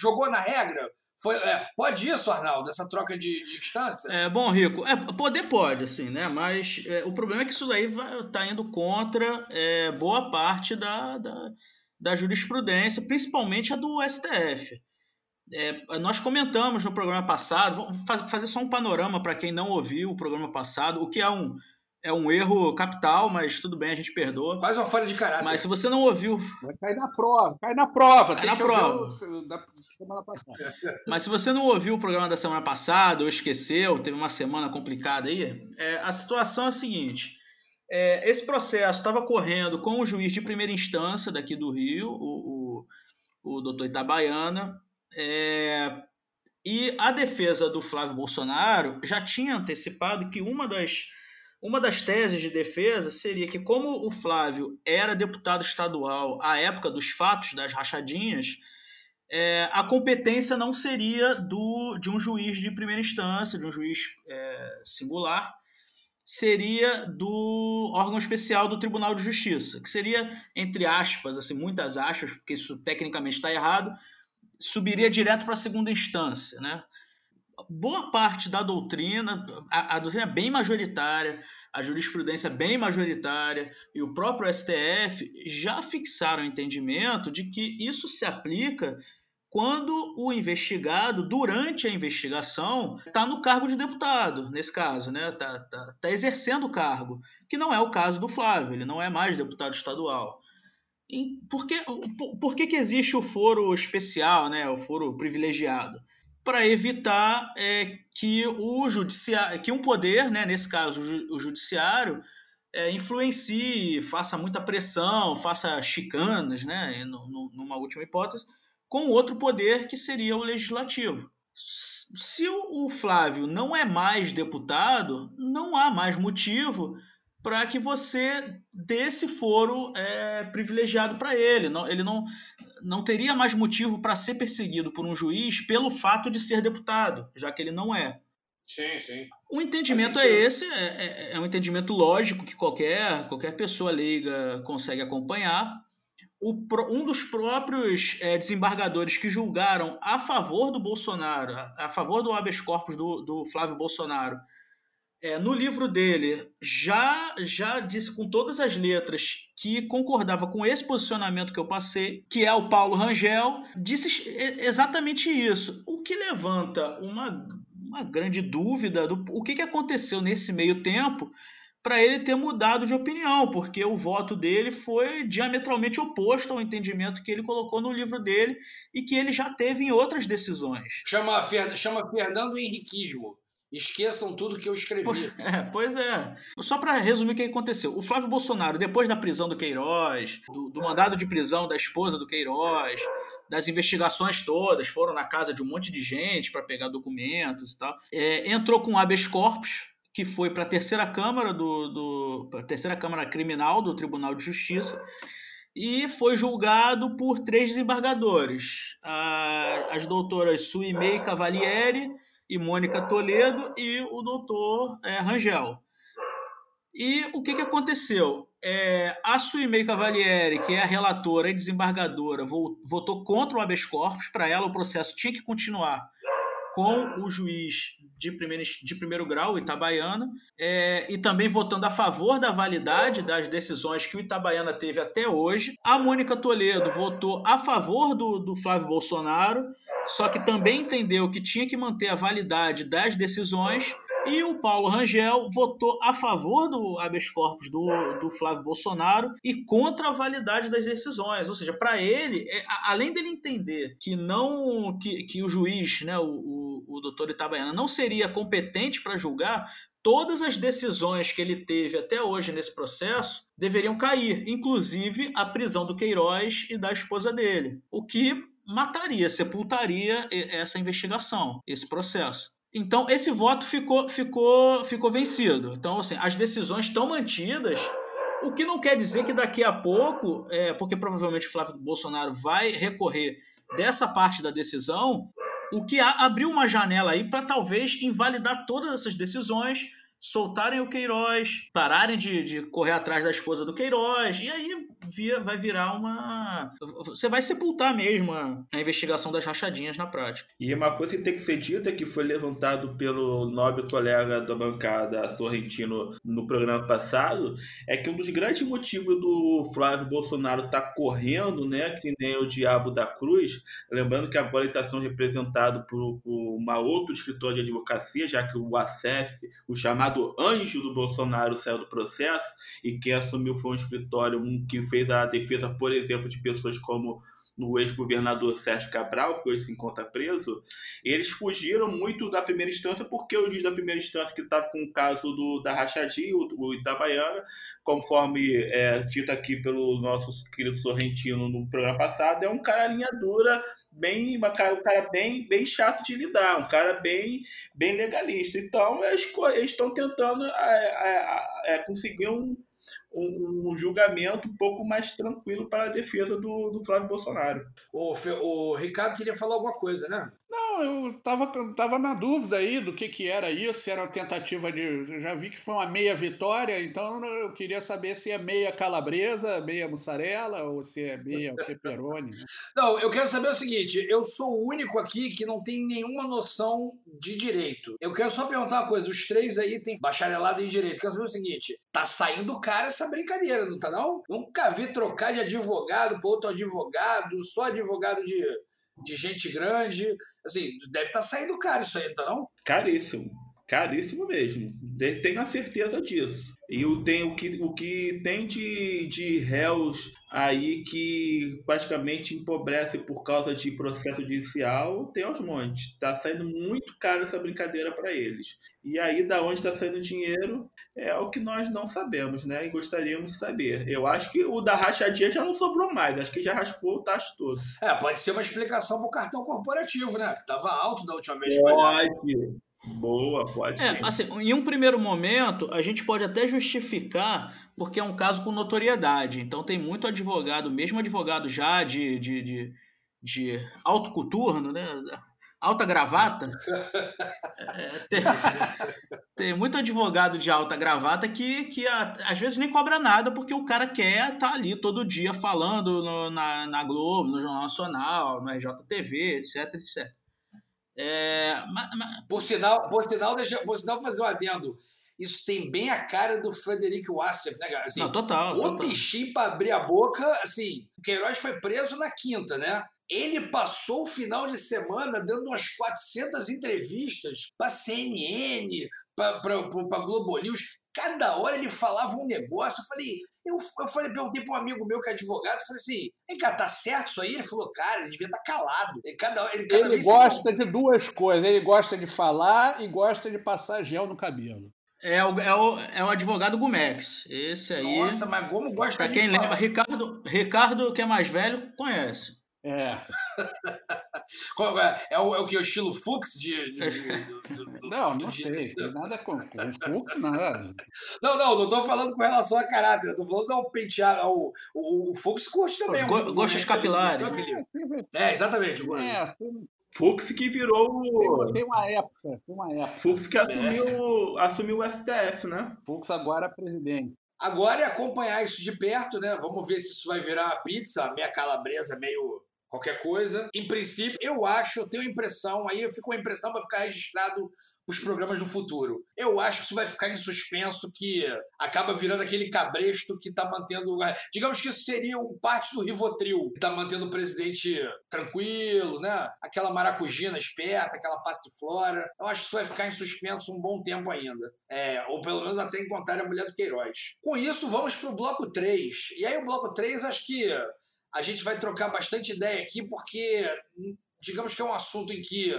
Jogou na regra? Foi, é, pode isso, Arnaldo, essa troca de, de instância? É, bom, Rico, é, poder pode, assim, né? Mas é, o problema é que isso daí está indo contra é, boa parte da, da, da, jurisprudência, principalmente a do STF. É, nós comentamos no programa passado, vamos fazer só um panorama para quem não ouviu o programa passado, o que é um é um erro capital, mas tudo bem, a gente perdoa. Faz uma falha de caráter. Mas se você não ouviu. Vai cair na prova, cai na prova. Cai na prova. da semana passada. Mas se você não ouviu o programa da semana passada ou esqueceu, teve uma semana complicada aí, é, a situação é a seguinte. É, esse processo estava correndo com o juiz de primeira instância daqui do Rio, o, o, o doutor Itabaiana, é, e a defesa do Flávio Bolsonaro já tinha antecipado que uma das uma das teses de defesa seria que, como o Flávio era deputado estadual à época dos fatos das rachadinhas, é, a competência não seria do, de um juiz de primeira instância, de um juiz é, singular, seria do órgão especial do Tribunal de Justiça, que seria, entre aspas, assim, muitas aspas, porque isso tecnicamente está errado, subiria direto para a segunda instância, né? Boa parte da doutrina, a, a, doutrina é bem majoritária, a jurisprudência é bem majoritária e o próprio STF já fixaram o entendimento de que isso se aplica quando o investigado, durante a investigação, está no cargo de deputado, nesse caso, né? Está tá, tá exercendo o cargo, que não é o caso do Flávio, ele não é mais deputado estadual. E por que, por, por que, que existe o foro especial, né? o foro privilegiado? Para evitar é, que o judiciário, que um poder, né, nesse caso o judiciário, é, influencie, faça muita pressão, faça chicanas, né, numa última hipótese, com outro poder que seria o legislativo. Se o Flávio não é mais deputado, não há mais motivo para que você dê esse foro é, privilegiado para ele. Não, ele não, não teria mais motivo para ser perseguido por um juiz pelo fato de ser deputado, já que ele não é. Sim, sim. O entendimento é esse, é, é, é, um entendimento lógico que qualquer, qualquer pessoa leiga consegue acompanhar. O, um dos próprios é, desembargadores que julgaram a favor do Bolsonaro, a, favor do habeas corpus do, do Flávio Bolsonaro, é, no livro dele, já, já disse com todas as letras que concordava com esse posicionamento que eu passei, que é o Paulo Rangel, disse exatamente isso. O que levanta uma, uma grande dúvida do o que, que aconteceu nesse meio tempo para ele ter mudado de opinião, porque o voto dele foi diametralmente oposto ao entendimento que ele colocou no livro dele e que ele já teve em outras decisões. Chama, chama Fernando Henriquismo. Esqueçam tudo que eu escrevi. É, pois é. Só para resumir o que aconteceu. O Flávio Bolsonaro, depois da prisão do Queiroz, do, do, mandado de prisão da esposa do Queiroz, das investigações todas, foram na casa de um monte de gente para pegar documentos e tal, é, entrou com habeas corpus, que foi para a terceira Câmara do, do terceira Câmara Criminal do Tribunal de Justiça e foi julgado por três desembargadores, as doutoras Suimei Cavalieri e Mônica Toledo e o doutor é, Rangel. E o que, que aconteceu? É, a Suimei Cavalieri, que é a relatora e desembargadora, votou contra o habeas corpus. Para ela, o processo tinha que continuar com o juiz de primeiro, de primeiro grau, Itabaiana, é, e também votando a favor da validade das decisões que o Itabaiana teve até hoje. A Mônica Toledo votou a favor do, do Flávio Bolsonaro, só que também entendeu que tinha que manter a validade das decisões e o Paulo Rangel votou a favor do habeas corpus do, do Flávio Bolsonaro e contra a validade das decisões. Ou seja, para ele, é, além dele entender que não que, que o juiz, né, o, o, o doutor Itabaiana, não seria competente para julgar, todas as decisões que ele teve até hoje nesse processo deveriam cair, inclusive a prisão do Queiroz e da esposa dele, o que mataria, sepultaria essa investigação, esse processo. Então, esse voto ficou, ficou, ficou vencido. Então, assim, as decisões estão mantidas, o que não quer dizer que daqui a pouco, é, porque provavelmente Flávio Bolsonaro vai recorrer dessa parte da decisão, o que abriu uma janela aí para talvez invalidar todas essas decisões soltarem o Queiroz, pararem de, de correr atrás da esposa do Queiroz, e aí via, vai virar uma. Você vai sepultar mesmo a, a, investigação das rachadinhas na prática. E uma coisa que tem que ser dita que foi levantado pelo nobre colega da bancada Sorrentino no programa passado é que um dos grandes motivos do Flávio Bolsonaro estar tá correndo, né, que nem o Diabo da Cruz, lembrando que agora ele está sendo representado por, por uma outro escritório de advocacia, já que o ACF, o chamado chamado Anjo do Bolsonaro saiu do processo e quem assumiu foi um escritório que fez a defesa, por exemplo, de pessoas como o ex-governador Sérgio Cabral, que hoje se encontra preso, eles fugiram muito da primeira instância porque o juiz da primeira instância que estava com o caso do, da rachadinha, o, o Itabaiana, conforme é, dito aqui pelo nosso querido Sorrentino no programa passado, é um cara linha dura, bem, um cara bem, bem chato de lidar, um cara bem, bem legalista. Então, eles estão tentando é, é, é, conseguir um, um, um, julgamento um pouco mais tranquilo para a defesa do, do Flávio Bolsonaro. O, o Ricardo queria falar alguma coisa, né? Não, eu tava, tava na dúvida aí do que, que era isso, se era uma tentativa de. Eu já vi que foi uma meia vitória, então eu queria saber se é meia calabresa, meia mussarela ou se é meia pepperoni. Né? <laughs> Não, eu quero saber o seguinte: eu sou o único aqui que não tem nenhuma noção de direito. Eu quero só perguntar uma coisa: os três aí têm bacharelado em direito. Eu quero saber o seguinte: tá saindo cara essa brincadeira, não tá não? Nunca vi trocar de advogado para outro advogado, só advogado de de gente grande. Assim, deve estar tá saindo caro isso aí, então não? Caríssimo. Caríssimo mesmo. Tenho a certeza disso. E o, tem, o, que, o que tem de, de réus aí que praticamente empobrece por causa de processo judicial, tem aos montes. Está saindo muito caro essa brincadeira para eles. E aí, da onde está saindo dinheiro, é o que nós não sabemos, né? E gostaríamos de saber. Eu acho que o da rachadinha já não sobrou mais, acho que já raspou o tacho todo. É, pode ser uma explicação para o cartão corporativo, né? Que estava alto da última vez. Pode. Boa, pode é, assim, em um primeiro momento, a gente pode até justificar porque é um caso com notoriedade. Então tem muito advogado, mesmo advogado já de, de, de, de alto coturno, né? alta gravata. é, tem, tem, muito advogado de alta gravata que, que às vezes nem cobra nada porque o cara quer estar tá ali todo dia falando no, na, na Globo, no Jornal Nacional, no RJTV, etc, etc. É. Por, sinal, por, sinal, deixa, por sinal, fazer um adendo. Isso tem bem a cara do Frederico Wassef, né, cara? Assim, Não, total. O total. bichinho para abrir a boca, assim, o Queiroz foi preso na quinta, né? Ele passou o final de semana dando umas 400 entrevistas para CNN, para Globo News cada hora ele falava um negócio. Eu falei, eu, eu falei, perguntei para um amigo meu que é advogado, falei assim, ei, cara, tá certo isso aí? Ele falou, cara, ele devia estar tá calado. Ele, cada, ele, cada ele gosta de duas coisas, ele gosta de falar e gosta de passar gel no cabelo. É o, é, o, é o advogado Gumex. Esse aí. Nossa, mas como gosta pra quem lembra, Ricardo, Ricardo, que é mais velho, conhece. É. <laughs> Qual é? É o, é o que? O estilo Fux de. de, de do, do, não, não de, sei. Tem nada com, com Fux, nada. Não, não, não estou falando com relação a caráter. Estou falando ao penteado. Ao, o, o Fux curte também. Go, um, gostos capilares. É, exatamente. É, Fux que virou. Tem, tem, uma época, tem uma época. Fux que assumiu, é. assumiu o STF, né? Fux agora é presidente. Agora é acompanhar isso de perto, né? Vamos ver se isso vai virar pizza, meia calabresa, meio qualquer coisa. Em princípio, eu acho, eu tenho a impressão, aí eu fico com a impressão para ficar registrado os programas do futuro. Eu acho que isso vai ficar em suspenso, que acaba virando aquele cabresto que está mantendo. Digamos que isso seria um parte do Rivotril, que está mantendo o presidente tranquilo, né? Aquela maracujina esperta, aquela passiflora. Eu acho que isso vai ficar em suspenso um bom tempo ainda. É, ou pelo menos até encontrar a mulher do Queiroz. Com isso, vamos para o bloco 3. E aí, o bloco 3, acho que a gente vai trocar bastante ideia aqui, porque digamos que é um assunto em que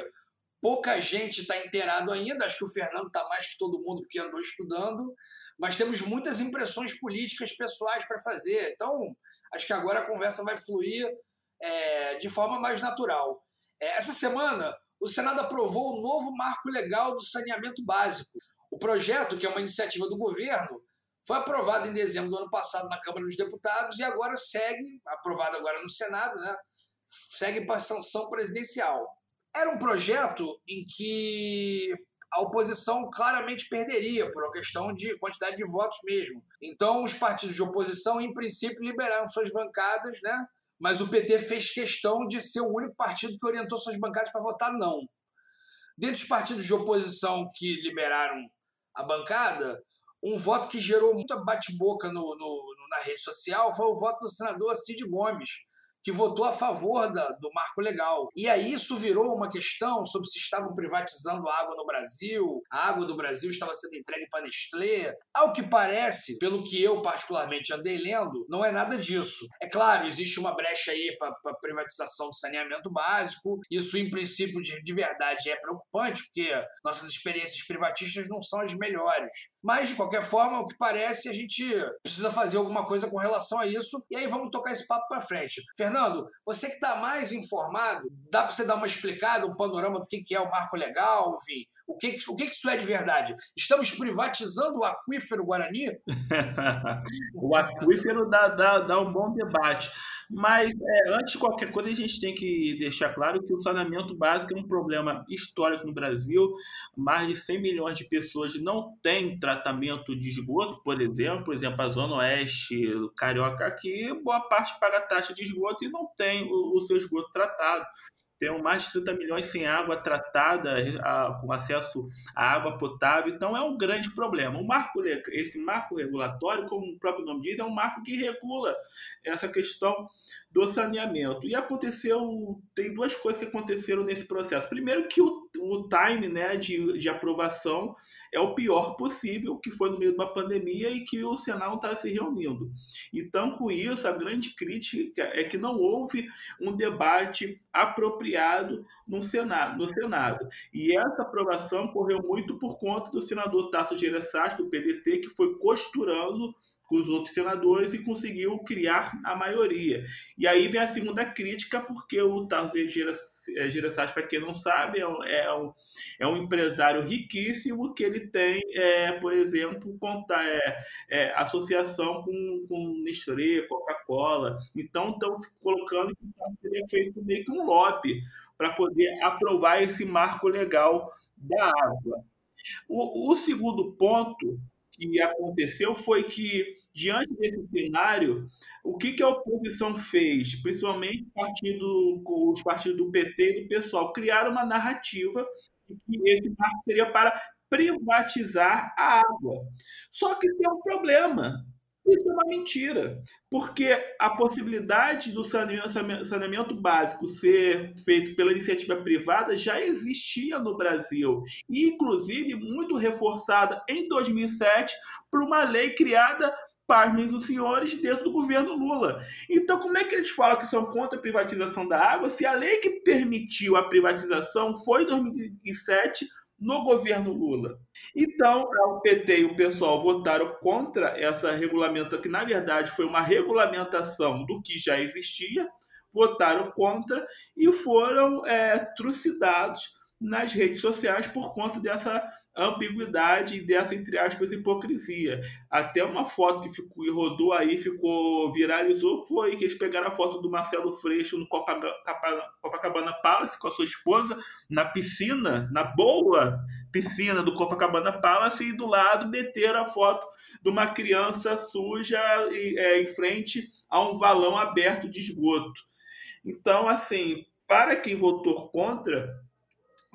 pouca gente está inteirado ainda. Acho que o Fernando está mais que todo mundo, porque andou estudando, mas temos muitas impressões políticas pessoais para fazer. Então, acho que agora a conversa vai fluir é, de forma mais natural. É, essa semana, o Senado aprovou o novo marco legal do saneamento básico. O projeto, que é uma iniciativa do governo, foi aprovado em dezembro do ano passado na Câmara dos Deputados e agora segue, aprovado agora no Senado, né? segue para sanção presidencial. Era um projeto em que a oposição claramente perderia por uma questão de quantidade de votos mesmo. Então, os partidos de oposição, em princípio, liberaram suas bancadas, né? mas o PT fez questão de ser o único partido que orientou suas bancadas para votar não. Dentre os partidos de oposição que liberaram a bancada, um voto que gerou muita bate-boca no, no, na rede social foi o voto do senador Cid Gomes, que votou a favor da, do marco legal. E aí isso virou uma questão sobre se estavam privatizando a água no Brasil, a água do Brasil estava sendo entregue para Nestlé. Ao que parece, pelo que eu particularmente andei lendo, não é nada disso. É claro, existe uma brecha aí para privatização do saneamento básico. Isso, em princípio, de, de verdade é preocupante, porque nossas experiências privatistas não são as melhores. Mas, de qualquer forma, o que parece, a gente precisa fazer alguma coisa com relação a isso. E aí vamos tocar esse papo para frente. Fernando, Fernando, você que está mais informado, dá para você dar uma explicada, um panorama do que, que é o marco legal, enfim, o que, o que, isso é de verdade? Estamos privatizando o aquífero Guarani? <laughs> o aquífero dá, dá, dá um bom debate. Mas é, antes de qualquer coisa, a gente tem que deixar claro que o saneamento básico é um problema histórico no Brasil. Mais de 100 milhões de pessoas não têm tratamento de esgoto, por exemplo. Por exemplo, a Zona Oeste, Carioca aqui, boa parte paga taxa de esgoto e não tem o, o seu esgoto tratado tem mais de 30 milhões sem água tratada, a, com acesso à água potável, então é um grande problema. O marco, esse marco regulatório, como o próprio nome diz, é um marco que regula essa questão do saneamento. E aconteceu, tem duas coisas que aconteceram nesse processo. Primeiro que o, o time né, de, de aprovação é o pior possível, que foi no meio de uma pandemia e que o Senado está se reunindo. Então, com isso, a grande crítica é que não houve um debate apropriado no Senado. No Senado. E essa aprovação correu muito por conta do senador Tasso Gereissati, do PDT, que foi costurando com os outros senadores e conseguiu criar a maioria. E aí vem a segunda crítica, porque o Tarzan Gereissati, para quem não sabe, é um, é, um, é um, empresário riquíssimo que ele tem, é, por exemplo, conta, é, é, associação com, com Nestlé, Coca-Cola. Então, estão colocando que teria feito meio que um lobby para poder aprovar esse marco legal da água. O, o segundo ponto que aconteceu foi que, diante desse cenário, o que, que a oposição fez, principalmente partido, os partidos do PT e do PSOL, criaram uma narrativa que esse marco seria para privatizar a água. Só que tem um problema. Isso é uma mentira, porque a possibilidade do saneamento básico ser feito pela iniciativa privada já existia no Brasil, e inclusive muito reforçada em 2007 por uma lei criada pasmem dos senhores dentro do governo Lula. Então, como é que eles falam que são contra a privatização da água se a lei que permitiu a privatização foi em 2007 no governo Lula. Então, o PT e o pessoal votaram contra essa regulamentação, que na verdade foi uma regulamentação do que já existia, votaram contra e foram é, trucidados nas redes sociais por conta dessa ambiguidade dessa, entre aspas, hipocrisia. Até uma foto que ficou, rodou aí, ficou viralizou, foi que eles pegaram a foto do Marcelo Freixo no Copacabana Palace com a sua esposa, na piscina, na boa piscina do Copacabana Palace, e do lado meteram a foto de uma criança suja é, em frente a um valão aberto de esgoto. Então, assim, para quem votou contra,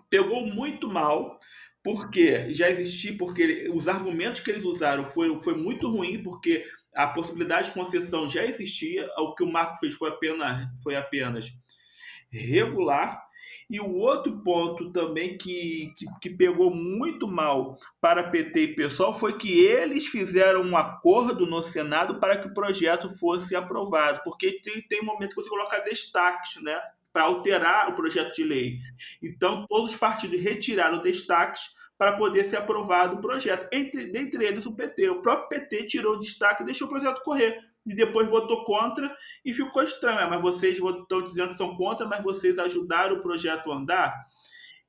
pegou muito mal, porque já existia, porque os argumentos que eles usaram foi, foi muito ruim, porque a possibilidade de concessão já existia, o que o Marco fez foi apenas, foi apenas regular. E o outro ponto também que, que, que, pegou muito mal para PT e PSOL foi que eles fizeram um acordo no Senado para que o projeto fosse aprovado, porque tem, tem momento que você coloca destaques, né? Para alterar o projeto de lei. Então, todos os partidos retiraram destaques para poder ser aprovado o projeto. Entre, dentre eles, o PT. O próprio PT tirou o destaque e deixou o projeto correr. E depois votou contra e ficou estranho. Ah, mas vocês estão dizendo que são contra, mas vocês ajudaram o projeto a andar?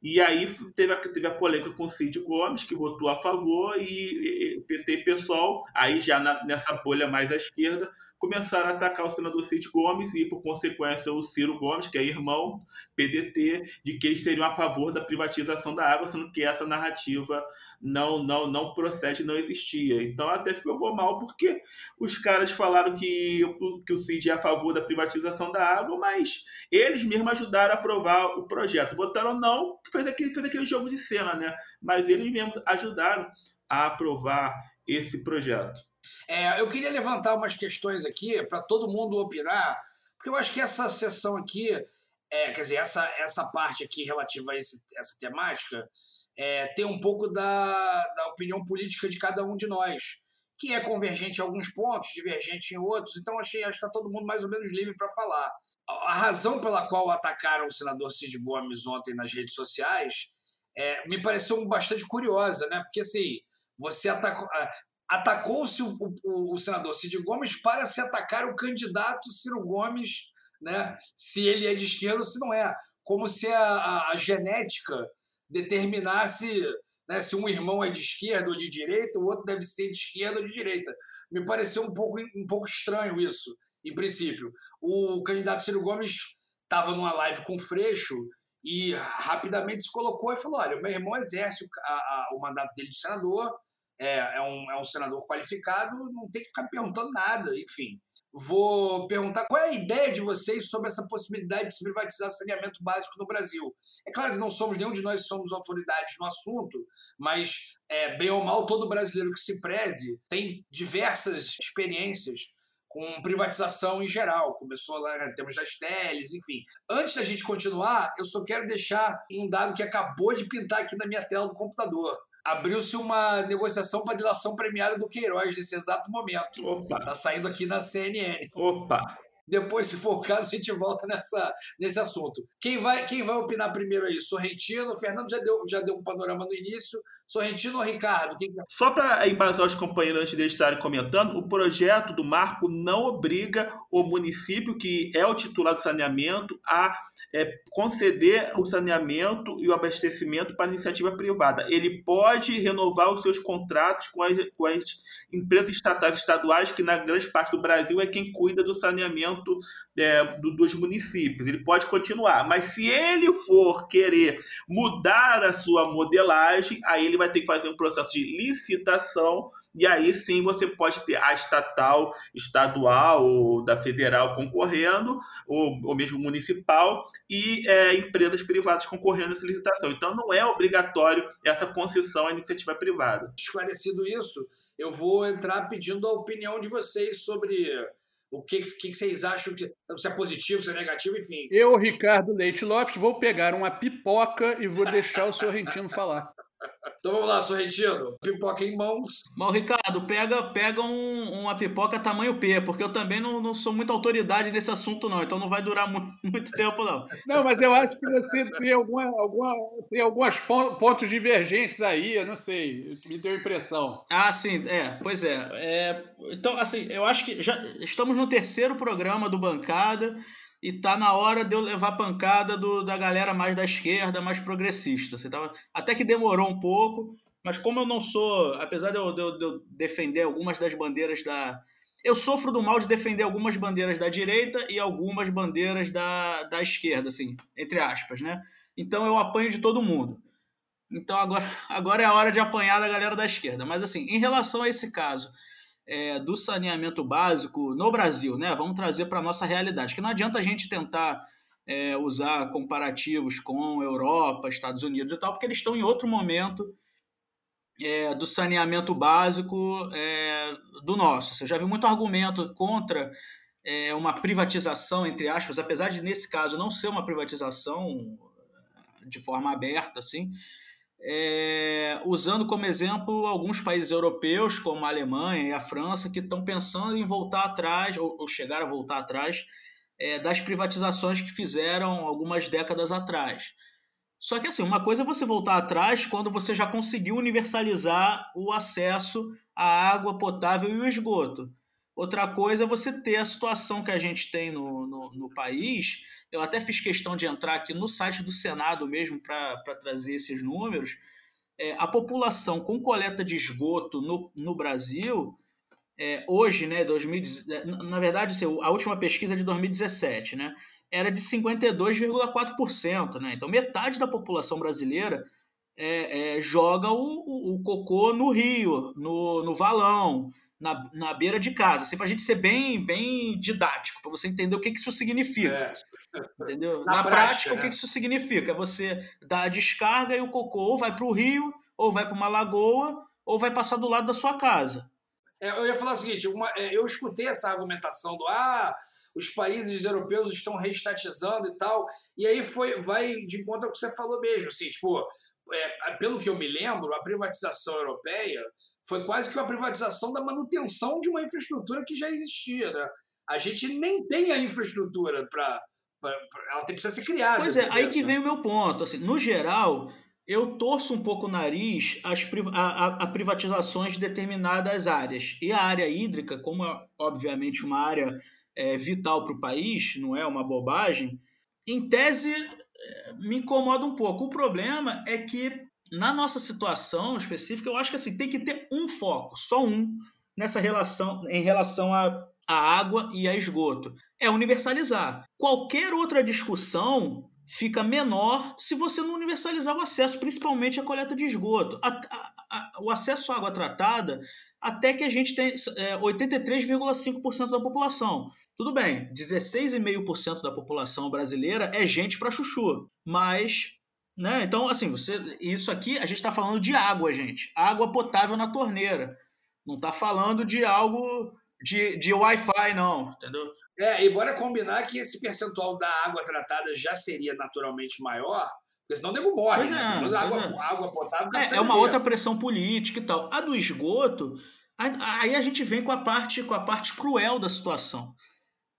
E aí teve a, teve a polêmica com o Cid Gomes, que votou a favor, e, e PT e PSOL, aí já na, nessa bolha mais à esquerda, começaram a atacar o senador Cid Gomes e, por consequência, o Ciro Gomes, que é irmão PDT, de que eles seriam a favor da privatização da água, sendo que essa narrativa não não não procede, não existia. Então até ficou mal porque os caras falaram que, que o Cid é a favor da privatização da água, mas eles mesmos ajudaram a aprovar o projeto. Votaram não, fez aquele, fez aquele jogo de cena, né? Mas eles mesmos ajudaram a aprovar esse projeto. É, eu queria levantar umas questões aqui para todo mundo opinar, porque eu acho que essa sessão aqui, é, quer dizer, essa, essa parte aqui relativa a esse, essa temática, é, tem um pouco da, da opinião política de cada um de nós, que é convergente em alguns pontos, divergente em outros, então achei, acho que está todo mundo mais ou menos livre para falar. A razão pela qual atacaram o senador Cid Gomes ontem nas redes sociais é, me pareceu bastante curiosa, né? Porque assim, você atacou atacou-se o, o, o, senador Cid Gomes para se atacar o candidato Ciro Gomes, né, se ele é de esquerda ou se não é. Como se a, a, a genética determinasse né, se um irmão é de esquerda ou de direita, o outro deve ser de esquerda ou de direita. Me pareceu um pouco, um pouco estranho isso, em princípio. O candidato Ciro Gomes estava numa live com o Freixo e rapidamente se colocou e falou: olha, meu irmão exerce o, a, o mandato dele de senador, é, é, um, é um senador qualificado, não tem que ficar perguntando nada, enfim. Vou perguntar qual é a ideia de vocês sobre essa possibilidade de se privatizar saneamento básico no Brasil. É claro que não somos, nenhum de nós somos autoridades no assunto, mas, é, bem ou mal, todo brasileiro que se preze tem diversas experiências com privatização em geral. Começou lá em termos das teles, enfim. Antes da gente continuar, eu só quero deixar um dado que acabou de pintar aqui na minha tela do computador abriu-se uma negociação para dilação premiada do Queiroz nesse exato momento. Opa. Tá saindo aqui na CNN. Opa. Depois, se for o caso, a gente volta nessa, nesse assunto. Quem vai, quem vai opinar primeiro aí? Sorrentino, o Fernando já deu, já deu um panorama no início. Sorrentino ou Ricardo? Quem... Só para embasar os companheiros antes de estarem comentando, o projeto do marco não obriga o município, que é o titular do saneamento, a é, conceder o saneamento e o abastecimento para iniciativa privada. Ele pode renovar os seus contratos com as, com as empresas estatais estaduais, que na grande parte do Brasil é quem cuida do saneamento é, do, dos municípios. Ele pode continuar, mas se ele for querer mudar a sua modelagem, aí ele vai ter que fazer um processo de licitação e aí sim você pode ter a estatal, estadual ou da federal concorrendo, ou, ou mesmo municipal, e é, empresas privadas concorrendo nessa licitação. Então não é obrigatório essa concessão à iniciativa privada. Esclarecido isso, eu vou entrar pedindo a opinião de vocês sobre o que, que, vocês acham, que, se é positivo, se é negativo, enfim. Eu, Ricardo Leite Lopes, vou pegar uma pipoca e vou deixar o Sorrentino falar. Então vamos lá, Sorrentino. Pipoca em mãos. Mas, Ricardo, pega, pega um, uma pipoca tamanho P, porque eu também não, não sou muita autoridade nesse assunto, não. Então não vai durar muito, <laughs> muito tempo, não. Não, mas eu acho que você tem, alguma, alguma, tem alguns pontos divergentes aí, eu não sei. Me deu impressão. Ah, sim, é. Pois é. é então, assim, eu acho que já estamos no terceiro programa do Bancada. E tá na hora de eu levar pancada do, da galera mais da esquerda, mais progressista. Você tava, até que demorou um pouco, mas como eu não sou, apesar de eu, de de eu defender algumas das bandeiras da. Eu sofro do mal de defender algumas bandeiras da direita e algumas bandeiras da, da esquerda, assim, entre aspas, né? Então eu apanho de todo mundo. Então agora, agora é a hora de apanhar da galera da esquerda. Mas assim, em relação a esse caso é, do saneamento básico no Brasil, né? Vamos trazer para a nossa realidade. Que não adianta a gente tentar é, usar comparativos com Europa, Estados Unidos e tal, porque eles estão em outro momento é, do saneamento básico é, do nosso. Você já viu muito argumento contra é, uma privatização, entre aspas, apesar de nesse caso não ser uma privatização de forma aberta, assim, é, usando como exemplo alguns países europeus, como a Alemanha e a França, que estão pensando em voltar atrás, ou, ou chegar a voltar atrás, é, das privatizações que fizeram algumas décadas atrás. Só que assim, uma coisa é você voltar atrás quando você já conseguiu universalizar o acesso à água potável e o esgoto. Outra coisa é você ter a situação que a gente tem no, no, no país. Eu até fiz questão de entrar aqui no site do Senado mesmo para trazer esses números. É, a população com coleta de esgoto no, no Brasil, é, hoje, né, 2000, na verdade, assim, a última pesquisa é de 2017, né, era de 52,4%. Né? Então, metade da população brasileira é, é, joga o, o, o, cocô no rio, no, no valão, na, na beira de casa, assim, para a gente ser bem, bem didático, para você entender o que, que isso significa. É. Entendeu? Na, na prática, prática né? o que, que isso significa? É você dar a descarga e o cocô ou vai para o rio, ou vai para uma lagoa, ou vai passar do lado da sua casa. É, eu ia falar o seguinte: uma, é, eu escutei essa argumentação do ah, os países europeus estão reestatizando e tal, e aí foi, vai de encontro ao que você falou mesmo, assim, tipo, é, pelo que eu me lembro, a privatização europeia foi quase que uma privatização da manutenção de uma infraestrutura que já existia. Né? A gente nem tem a infraestrutura para. Ela tem, precisa ser criada. Pois é, aí que né? vem o meu ponto. Assim, no geral, eu torço um pouco o nariz às, a, a, privatizações de determinadas áreas. E a área hídrica, como é, obviamente, uma área é, vital para o país, não é uma bobagem, em tese me incomoda um pouco. O problema é que na nossa situação específica, eu acho que assim, tem que ter um foco, só um, nessa relação, em relação à, à água e a esgoto. É universalizar. Qualquer outra discussão fica menor se você não universalizar o acesso, principalmente a coleta de esgoto. A, a, a, o acesso à água tratada, até que a gente tem é, 83,5% da população. Tudo bem, 16,5% da população brasileira é gente para chuchu, mas né? Então, assim, você, isso aqui a gente está falando de água, gente. Água potável na torneira. Não está falando de algo de, de Wi-Fi, não, entendeu? É, e bora combinar que esse percentual da água tratada já seria naturalmente maior, porque senão o nego morre, pois né? É, água, é. água potável é, é uma outra pressão política e tal. A do esgoto, aí a gente vem com a parte, com a parte cruel da situação.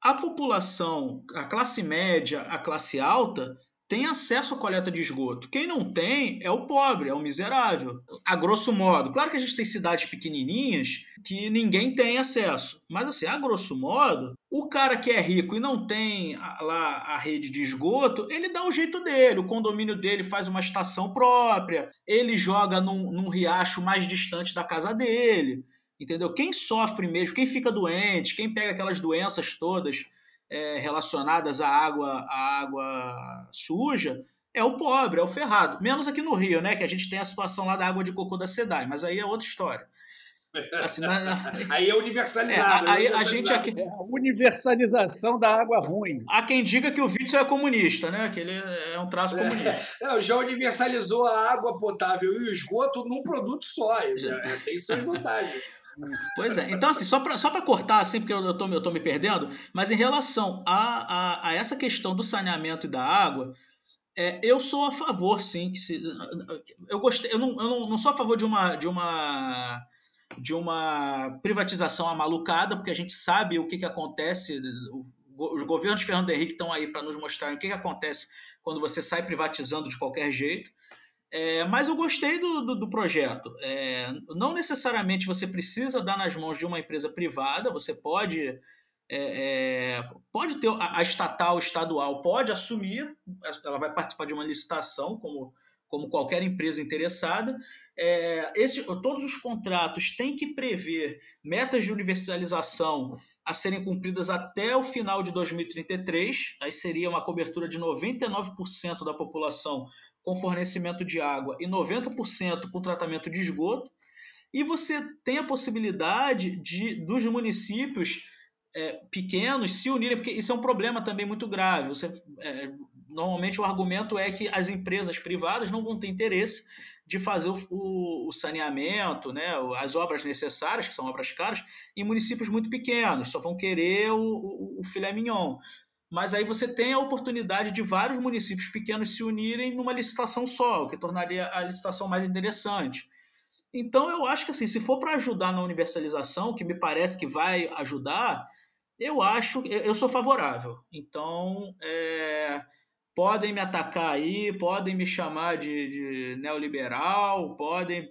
A população, a classe média, a classe alta, tem acesso à coleta de esgoto. Quem não tem é o pobre, é o miserável. A grosso modo. Claro que a gente tem cidades pequenininhas que ninguém tem acesso. Mas, assim, a grosso modo, o cara que é rico e não tem lá a rede de esgoto, ele dá o jeito dele. O condomínio dele faz uma estação própria, ele joga num, num riacho mais distante da casa dele. Entendeu? Quem sofre mesmo, quem fica doente, quem pega aquelas doenças todas é, relacionadas à água, à água suja é o pobre, é o ferrado. Menos aqui no Rio, né? Que a gente tem a situação lá da água de cocô da SEDAI, mas aí é outra história. Assim, na, na... <laughs> Aí é universalizado. É, aí a gente aqui... É a universalização da água ruim. Há quem diga que o Witzel é comunista, né? Que ele é um traço comunista. É, <laughs> não, já universalizou a água potável e o esgoto num produto só. É, tem suas vantagens. Pois é. Então, assim, só para só cortar, assim, porque eu, eu, tô, eu tô me perdendo, mas em relação a, a, a essa questão do saneamento e da água, é, eu sou a favor, sim. Se, eu gostei, eu, não, eu não, não sou a favor de uma. De uma de uma privatização amalucada, porque a gente sabe o que, que acontece, os governos de Fernando Henrique estão aí para nos mostrar o que, que acontece quando você sai privatizando de qualquer jeito. É, mas eu gostei do, do, do projeto. É, não necessariamente você precisa dar nas mãos de uma empresa privada, você pode é, é, pode ter a, a, estatal, estadual, pode assumir, ela vai participar de uma licitação, como, como qualquer empresa interessada. É, esse, todos os contratos têm que prever metas de universalização a serem cumpridas até o final de 2033. Aí seria uma cobertura de 99% da população com fornecimento de água e 90% com tratamento de esgoto. E você tem a possibilidade de dos municípios é, pequenos se unirem, porque isso é um problema também muito grave. Você, é, normalmente o argumento é que as empresas privadas não vão ter interesse de fazer o, o, saneamento, né, as obras necessárias, que são obras caras, em municípios muito pequenos, só vão querer o, o, o filé mignon. Mas aí você tem a oportunidade de vários municípios pequenos se unirem numa licitação só, o que tornaria a licitação mais interessante. Então eu acho que assim, se for para ajudar na universalização, que me parece que vai ajudar, eu acho, eu sou favorável. Então, é, podem me atacar aí, podem me chamar de, de neoliberal, podem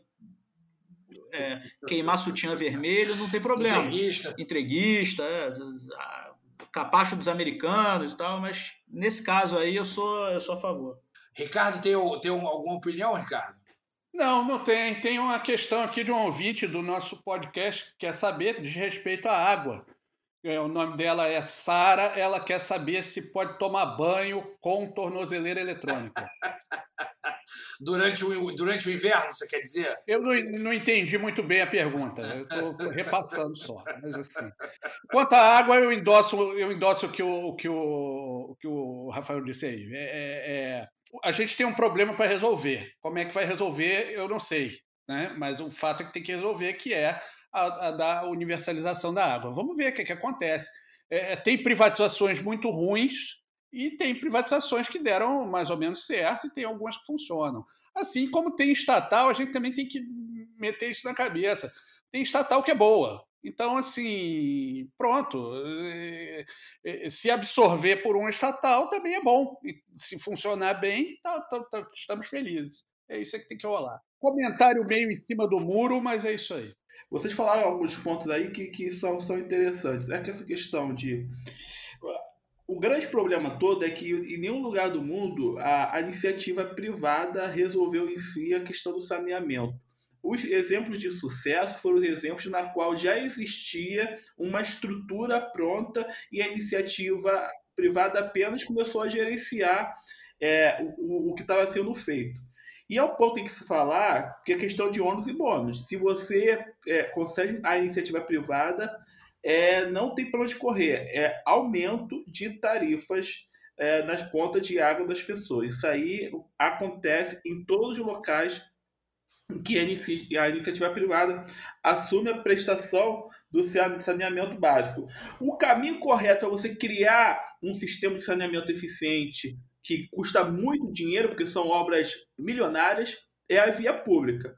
é, queimar sutiã vermelho, não tem problema. Entreguista. Entreguista, é, capacho dos americanos e tal, mas nesse caso aí eu sou, eu sou a favor. Ricardo, tem, tem alguma opinião, Ricardo? Não, não tem. Tem uma questão aqui de um ouvinte do nosso podcast que quer saber de respeito à água. É, o nome dela é Sara, ela quer saber se pode tomar banho com tornozeleira eletrônica. <laughs> durante, o, durante o inverno, você quer dizer? Eu não, não entendi muito bem a pergunta, eu estou repassando só. Mas assim, quanto à água, eu endosso, eu endosso o, que o, que o, que o Rafael disse aí. É, é, é a gente tem um problema para resolver. Como é que vai resolver, eu não sei. Né? Mas o fato é que tem que resolver, que é a, a da universalização da água. Vamos ver o que, que acontece. É, é, tem privatizações muito ruins e tem privatizações que deram mais ou menos certo e tem algumas que funcionam. Assim como tem estatal, a gente também tem que meter isso na cabeça. Tem estatal que é boa. Então, assim, pronto. É, é, se absorver por um estatal também é bom. Se funcionar bem, tá, tá, tá, estamos felizes. É isso que tem que rolar. Comentário meio em cima do muro, mas é isso aí. Vocês falaram alguns pontos aí que, que são, são interessantes. É que essa questão de. O grande problema todo é que em nenhum lugar do mundo a, a iniciativa privada resolveu em si a questão do saneamento. Os exemplos de sucesso foram os exemplos na qual já existia uma estrutura pronta e a iniciativa privada apenas começou a gerenciar é, o, o que estava sendo feito. E é um ponto em que se falar que é questão de ônus e bônus. Se você é, a iniciativa privada, é, não tem para onde correr. É aumento de tarifas é, nas contas de água das pessoas. Isso aí acontece em todos os locais que a iniciativa privada assume a prestação do saneamento básico. O caminho correto é você criar um sistema de saneamento eficiente que custa muito dinheiro, porque são obras milionárias, é a via pública.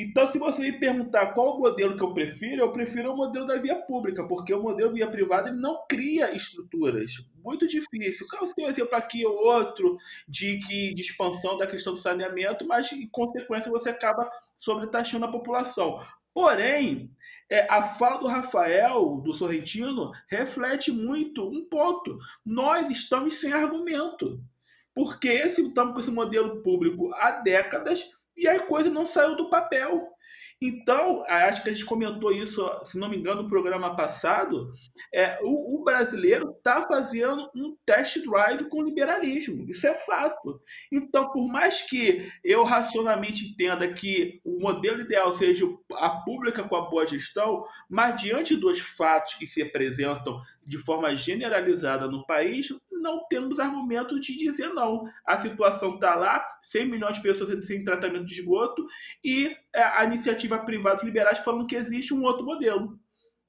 Então, se você me perguntar qual o modelo que eu prefiro, eu prefiro o modelo da via pública, porque o modelo via privada ele não cria estruturas. Muito difícil. Você tem um exemplo aqui ou outro de, que, de expansão da questão do saneamento, mas, em consequência, você acaba sobretaxando a população. Porém, é, a fala do Rafael, do Sorrentino, reflete muito um ponto. Nós estamos sem argumento. Porque esse, estamos com esse modelo público há décadas e a coisa não saiu do papel. Então, acho que a gente comentou isso, se não me engano, no programa passado. É, o, o brasileiro está fazendo um test drive com liberalismo. Isso é fato. Então, por mais que eu racionalmente entenda que o modelo ideal seja a pública com a boa gestão, mas diante dos fatos que se apresentam de forma generalizada no país, não temos argumento de dizer não. A situação está lá, 100 milhões de pessoas sem tratamento de esgoto e a iniciativa privada liberais falando que existe um outro modelo.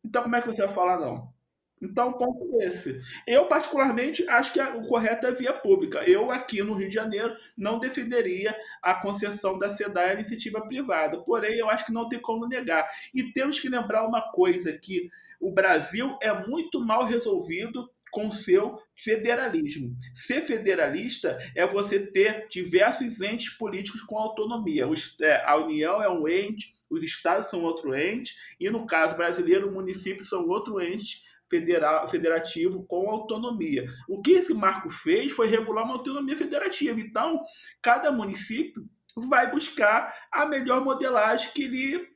Então, como é que você vai falar não? Então, ponto é esse. Eu, particularmente, acho que o correto é via pública. Eu, aqui no Rio de Janeiro, não defenderia a concessão da SEDAI à iniciativa privada. Porém, eu acho que não tem como negar. E temos que lembrar uma coisa, que o Brasil é muito mal resolvido com seu federalismo. Ser federalista é você ter diversos entes políticos com autonomia. É, a União é um ente, os estados são outro ente, e no caso brasileiro, municípios são outro ente federal, federativo com autonomia. O que esse marco fez foi regular uma autonomia federativa. Então, cada município vai buscar a melhor modelagem que lhe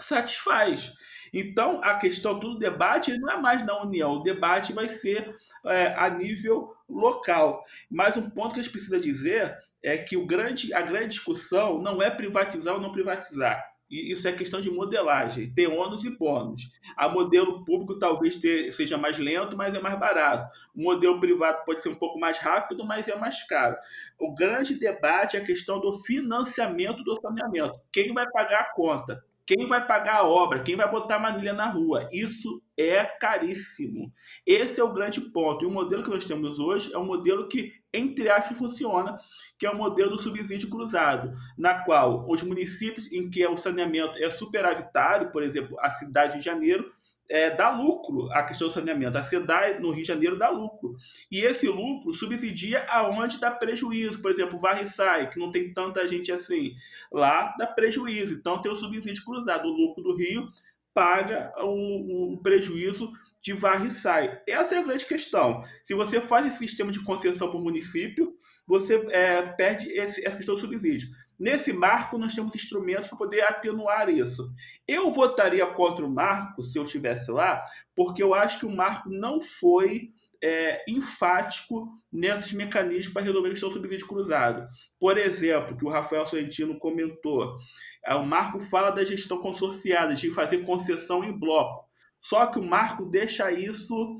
satisfaz. Então, a questão do debate não é mais na União, o debate vai ser é, a nível local. Mas um ponto que a gente precisa dizer é que o grande, a grande discussão não é privatizar ou não privatizar. Isso é questão de modelagem, tem ônus e bônus. A modelo público talvez ter, seja mais lento, mas é mais barato. O modelo privado pode ser um pouco mais rápido, mas é mais caro. O grande debate é a questão do financiamento do saneamento. Quem vai pagar a conta? Quem vai pagar a obra? Quem vai botar a manilha na rua? Isso é caríssimo. Esse é o grande ponto. E o modelo que nós temos hoje é um modelo que, entre aspas, funciona, que é o modelo do subsídio cruzado, na qual os municípios em que o saneamento é superavitário, por exemplo, a cidade de Janeiro, é, dá lucro a questão do saneamento. A SEDAI, no Rio de Janeiro, dá lucro. E esse lucro subsidia aonde dá prejuízo. Por exemplo, Varre-Sai, que não tem tanta gente assim. Lá dá prejuízo. Então tem o subsídio cruzado. O lucro do Rio paga o, o prejuízo de Varre-Sai. Essa é a grande questão. Se você faz esse sistema de concessão para o município, você é, perde esse, essa questão do subsídio. Nesse marco, nós temos instrumentos para poder atenuar isso. Eu votaria contra o marco, se eu estivesse lá, porque eu acho que o marco não foi é, enfático nesses mecanismos para resolver a questão do subsídio cruzado. Por exemplo, que o Rafael Sorrentino comentou, é, o marco fala da gestão consorciada, de fazer concessão em bloco. Só que o marco deixa isso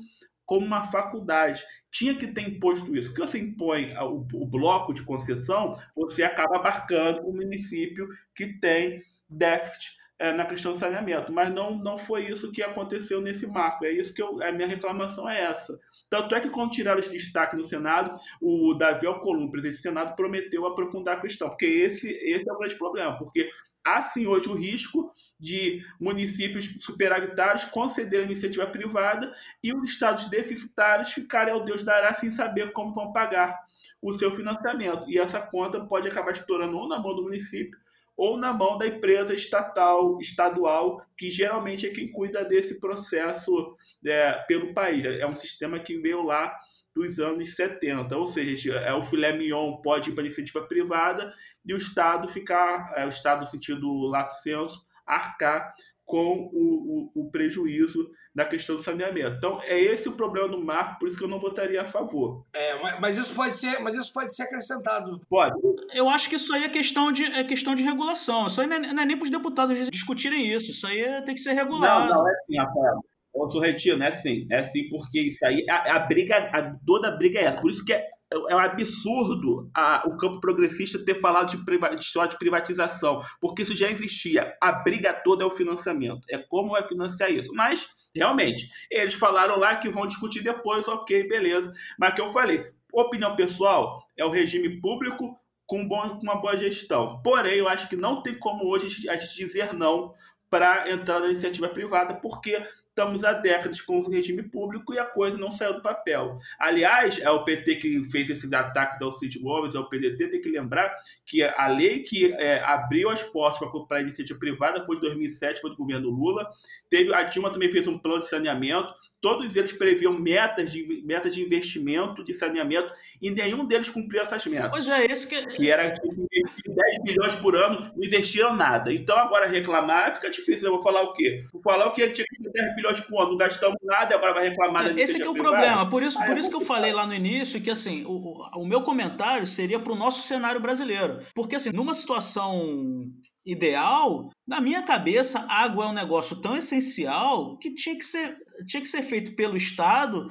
como uma faculdade tinha que ter imposto isso. Porque você impõe o, o bloco de concessão, você acaba abarcando o município que tem déficit é, na questão do saneamento. Mas não, não foi isso que aconteceu nesse marco. É isso que eu, a minha reclamação é essa. Tanto é que quando tiraram esse destaque no Senado, o Davi Alcolumbre, presidente do Senado, prometeu aprofundar a questão. Porque esse, esse é o grande problema. Porque há sim hoje o risco de municípios superavitários concederem iniciativa privada e os estados deficitários ficarem ao Deus dará sem saber como vão pagar o seu financiamento. E essa conta pode acabar estourando ou na mão do município ou na mão da empresa estatal, estadual, que geralmente é quem cuida desse processo é, pelo país. É um sistema que veio lá dos anos 70, ou seja, é o filé mignon pode ir para iniciativa privada e o Estado ficar, é, o Estado no sentido lato senso, arcar com o, o, o, prejuízo da questão do saneamento. Então, é esse o problema do marco, por isso que eu não votaria a favor. É, mas isso pode ser, mas isso pode ser acrescentado. Pode. Eu acho que isso aí é questão de, é questão de regulação. Isso aí não é, não é nem para os deputados discutirem isso. Isso aí é, tem que ser regulado. Não, não, é assim, Rafael. Ô, Sorrentino, é sim. É sim, porque isso aí, a, a briga, a, toda a briga é essa. Por isso que é é um absurdo a, o campo progressista ter falado de, priva, de de privatização, porque isso já existia. A briga toda é o financiamento. É como vai financiar isso. Mas, realmente, eles falaram lá que vão discutir depois, ok, beleza. Mas que eu falei, opinião pessoal, é o regime público com, bom, com uma boa gestão. Porém, eu acho que não tem como hoje a gente dizer não para entrar na iniciativa privada, porque estamos há décadas com o regime público e a coisa não saiu do papel. Aliás, é o PT que fez esses ataques ao Cid Gomes, ao PDT, tem que lembrar que a lei que é, abriu as portas para a iniciativa privada foi de 2007, foi do governo Lula. Teve, a Dilma também fez um plano de saneamento, todos eles previam metas de, metas de investimento, de saneamento, e nenhum deles cumpriu essas metas. Pois é, esse que... que era tipo, 10 bilhões por ano, não investiram nada. Então, agora reclamar fica difícil. Eu vou falar o quê? Vou falar o que tinha que 10 bilhões milhões por ano, não gastamos nada, agora vai reclamar é, Esse é o problema. Por isso, por isso que eu falei lá no início que assim, o, o meu comentário seria para o nosso cenário brasileiro. Porque assim, numa situação ideal, na minha cabeça, água é um negócio tão essencial que tinha que ser, tinha que ser feito pelo Estado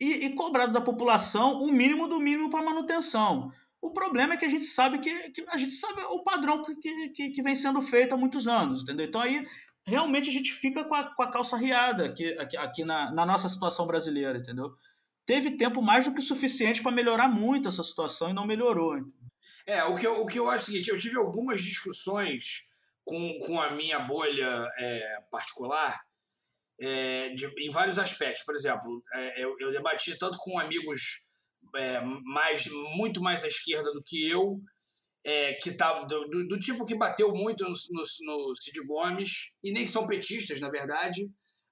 e, e cobrado da população o mínimo do mínimo para manutenção. O problema é que a gente sabe que, que, a gente sabe o padrão que, que, que vem sendo feito há muitos anos, entendeu? Então aí realmente a gente fica com a, com a calça riada aqui, aqui, aqui na, na nossa situação brasileira, entendeu? Teve tempo mais do que suficiente para melhorar muito essa situação e não melhorou. É, o que, eu, o que eu acho é o seguinte: eu tive algumas discussões com, com a minha bolha é, particular é, de, em vários aspectos. Por exemplo, é, eu, eu, debati tanto com amigos é, mais, muito mais à esquerda do que eu, é, que tá, do, do, do, tipo que bateu muito no, no, no, Cid Gomes, e nem são petistas, na verdade,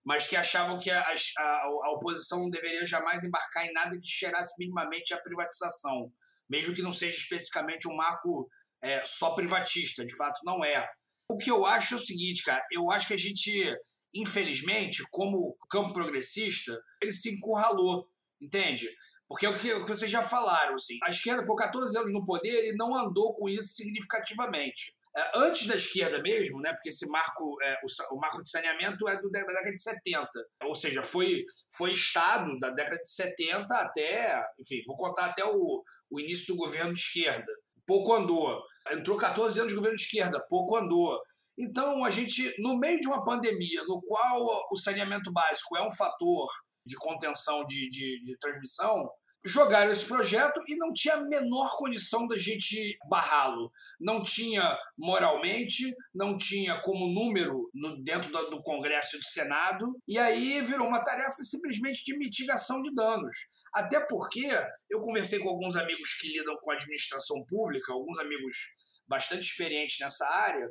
mas que achavam que a, a, a oposição não deveria jamais embarcar em nada que cheirasse minimamente a privatização, mesmo que não seja especificamente um marco é, só privatista, de fato não é. O que eu acho é o seguinte, cara, eu acho que a gente, infelizmente, como campo progressista, ele se encurralou, entende? Porque é o que vocês já falaram, assim, a esquerda ficou 14 anos no poder e não andou com isso significativamente. É, antes da esquerda mesmo, né, porque esse marco, é, o, o, marco de saneamento é do, da década de 70, ou seja, foi, foi Estado da década de 70 até, enfim, vou contar até o, o início do governo de esquerda. Pouco andou. Entrou 14 anos de governo de esquerda, pouco andou. Então, a gente, no meio de uma pandemia, no qual o saneamento básico é um fator de contenção de, de, de transmissão, jogaram esse projeto e não tinha a menor condição da gente barrá-lo. Não tinha moralmente, não tinha como número no, dentro do, do, Congresso e do Senado, e aí virou uma tarefa simplesmente de mitigação de danos. Até porque eu conversei com alguns amigos que lidam com a administração pública, alguns amigos bastante experientes nessa área,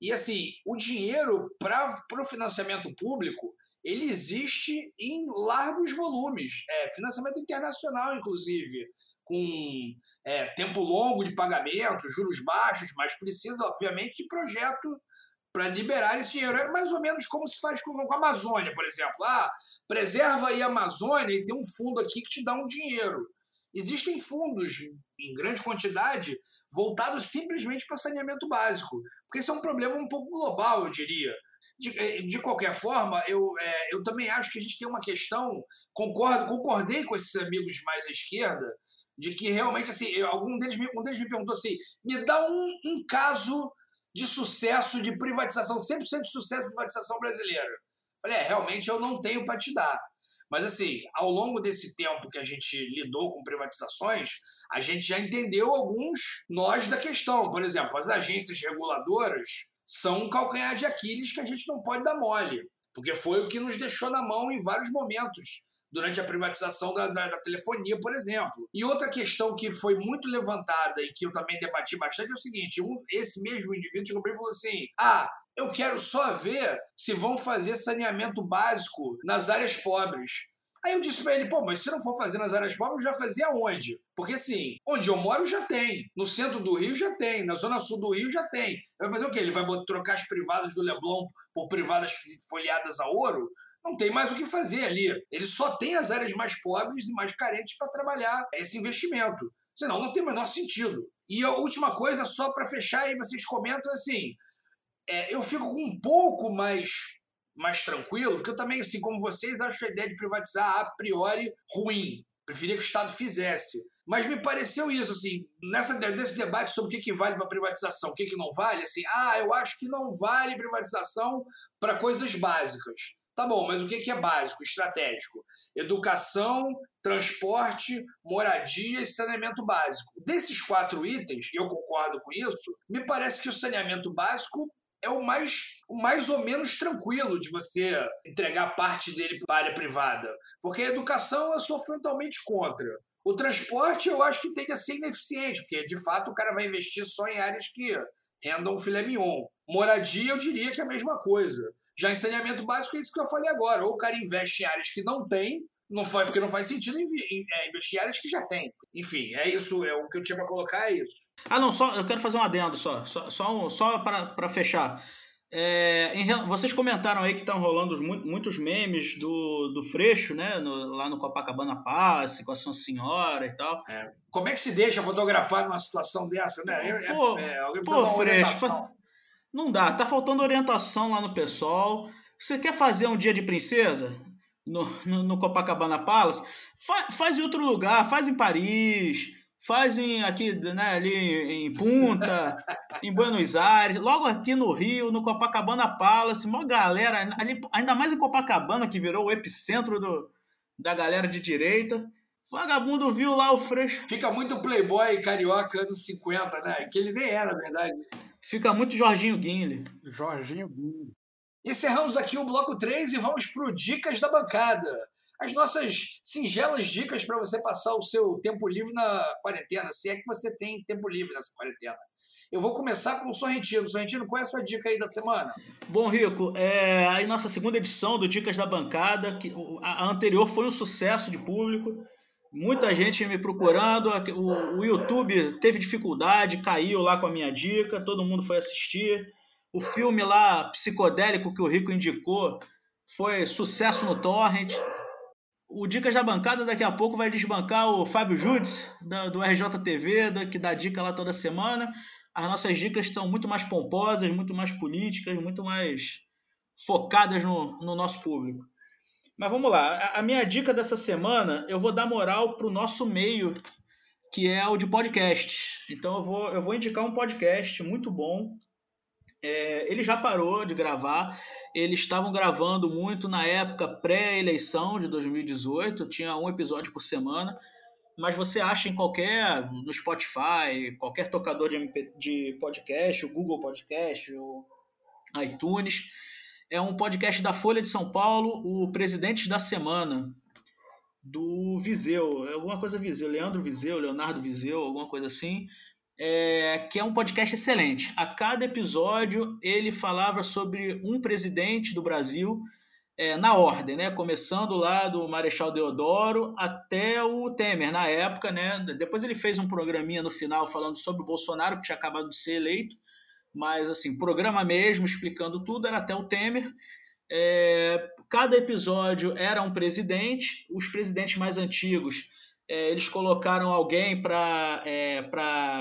e assim, o dinheiro para o financiamento público ele existe em largos volumes, é, financiamento internacional, inclusive, com é, tempo longo de pagamento, juros baixos, mas precisa, obviamente, de projeto para liberar esse dinheiro. É mais ou menos como se faz com, a Amazônia, por exemplo. Ah, preserva aí a Amazônia e tem um fundo aqui que te dá um dinheiro. Existem fundos em grande quantidade voltados simplesmente para saneamento básico, porque esse é um problema um pouco global, eu diria. De, eh, de qualquer forma, eu, é, eu também acho que a gente tem uma questão, concordo, concordei com esses amigos mais à esquerda, de que realmente, assim, eu, algum deles me, um deles me perguntou assim, me dá um, um caso de sucesso de privatização, 100% de sucesso de privatização brasileira. Falei, é, realmente eu não tenho para te dar. Mas, assim, ao longo desse tempo que a gente lidou com privatizações, a gente já entendeu alguns nós da questão. Por exemplo, as agências reguladoras são um calcanhar de Aquiles que a gente não pode dar mole, porque foi o que nos deixou na mão em vários momentos durante a privatização da, da, da, telefonia, por exemplo. E outra questão que foi muito levantada e que eu também debati bastante é o seguinte: um, esse mesmo indivíduo chegou e falou assim: ah, eu quero só ver se vão fazer saneamento básico nas áreas pobres. Aí eu disse para ele, pô, mas se não for fazer nas áreas pobres, já fazia onde? Porque assim, onde eu moro já tem, no centro do Rio já tem, na zona sul do Rio já tem. Vai fazer o quê? Ele vai trocar as privadas do Leblon por privadas folheadas a ouro? Não tem mais o que fazer ali. Ele só tem as áreas mais pobres e mais carentes para trabalhar esse investimento. Senão não tem o menor sentido. E a última coisa, só para fechar, aí vocês comentam assim: é, eu fico um pouco mais mais tranquilo, porque eu também, assim como vocês, acho a ideia de privatizar a priori ruim. Preferia que o Estado fizesse. Mas me pareceu isso, assim, nessa, nesse debate sobre o que, que vale para privatização, o que, que não vale, assim, ah, eu acho que não vale privatização para coisas básicas. Tá bom, mas o que, que é básico, estratégico? Educação, transporte, moradia e saneamento básico. Desses quatro itens, e eu concordo com isso, me parece que o saneamento básico é o mais, o mais ou menos tranquilo de você entregar parte dele para a área privada. Porque a educação eu sou frontalmente contra. O transporte eu acho que tem que ser ineficiente, porque de fato o cara vai investir só em áreas que rendam filé mignon. Moradia eu diria que é a mesma coisa. Já em saneamento básico é isso que eu falei agora. Ou o cara investe em áreas que não tem, não foi porque não faz sentido é, investir em áreas que já tem. Enfim, é isso, é o que eu tinha para colocar, é isso. Ah, não, só eu quero fazer um adendo só, só, só, um, só para fechar. É, em, vocês comentaram aí que estão rolando muitos memes do, do Freixo, né? No, lá no Copacabana Palace, com a São Senhora e tal. É. Como é que se deixa fotografar numa situação dessa, né? É, pô, é, pô Freixo, não dá, tá faltando orientação lá no pessoal. Você quer fazer um dia de princesa? No, no, no Copacabana Palace, fa, faz em outro lugar, faz em Paris, faz em, aqui, né, ali em Punta, em Buenos Aires, logo aqui no Rio, no Copacabana Palace, uma galera, ali, ainda mais em Copacabana, que virou o epicentro do, da galera de direita. Vagabundo viu lá o Freixo. Fica muito playboy carioca anos 50, né? Que ele nem é, na verdade. Fica muito Jorginho Guinle. Jorginho Guinle. Encerramos aqui o bloco 3 e vamos para o Dicas da Bancada. As nossas singelas dicas para você passar o seu tempo livre na quarentena, se é que você tem tempo livre nessa quarentena. Eu vou começar com o Sorrentino. Sorrentino, qual é a sua dica aí da semana? Bom, Rico, é a nossa segunda edição do Dicas da Bancada, que a anterior foi um sucesso de público. Muita gente me procurando, o, o YouTube teve dificuldade, caiu lá com a minha dica, todo mundo foi assistir. O filme lá, psicodélico, que o Rico indicou, foi sucesso no Torrent. O Dicas da Bancada daqui a pouco vai desbancar o Fábio Judes, do RJTV, que dá dica lá toda semana as nossas dicas estão muito mais pomposas, muito mais políticas, muito mais focadas no, no nosso público. Mas vamos lá, a, a minha dica dessa semana, eu vou dar moral para o nosso meio, que é o de podcast. Então eu vou, eu vou indicar um podcast muito bom. É, ele já parou de gravar, eles estavam gravando muito na época pré-eleição de 2018, tinha um episódio por semana. Mas você acha em qualquer, no Spotify, qualquer tocador de, MP, de podcast, o Google Podcast, o iTunes. É um podcast da Folha de São Paulo, o Presidente da Semana, do Viseu, é alguma coisa Viseu, Leandro Viseu, Leonardo Viseu, alguma coisa assim, é, que é um podcast excelente. A cada episódio ele falava sobre um presidente do Brasil é, na ordem, né? Começando lá do Marechal Deodoro até o Temer, na época, né? Depois ele fez um programinha no final falando sobre o Bolsonaro, que tinha acabado de ser eleito, mas assim, programa mesmo, explicando tudo, era até o Temer. É, cada episódio era um presidente, os presidentes mais antigos. É, eles colocaram alguém para é,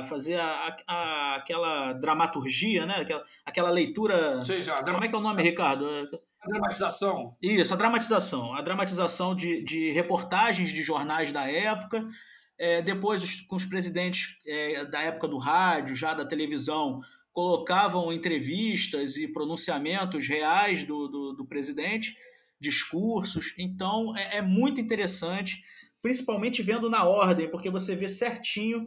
fazer a, a, aquela dramaturgia, né? aquela, aquela leitura. Sim, Como é que é o nome, Ricardo? A dramatização. Isso, a dramatização. A dramatização de, de reportagens de jornais da época. É, depois, com os presidentes é, da época do rádio, já da televisão, colocavam entrevistas e pronunciamentos reais do, do, do presidente, discursos. Então, é, é, muito interessante, principalmente vendo na ordem, porque você vê certinho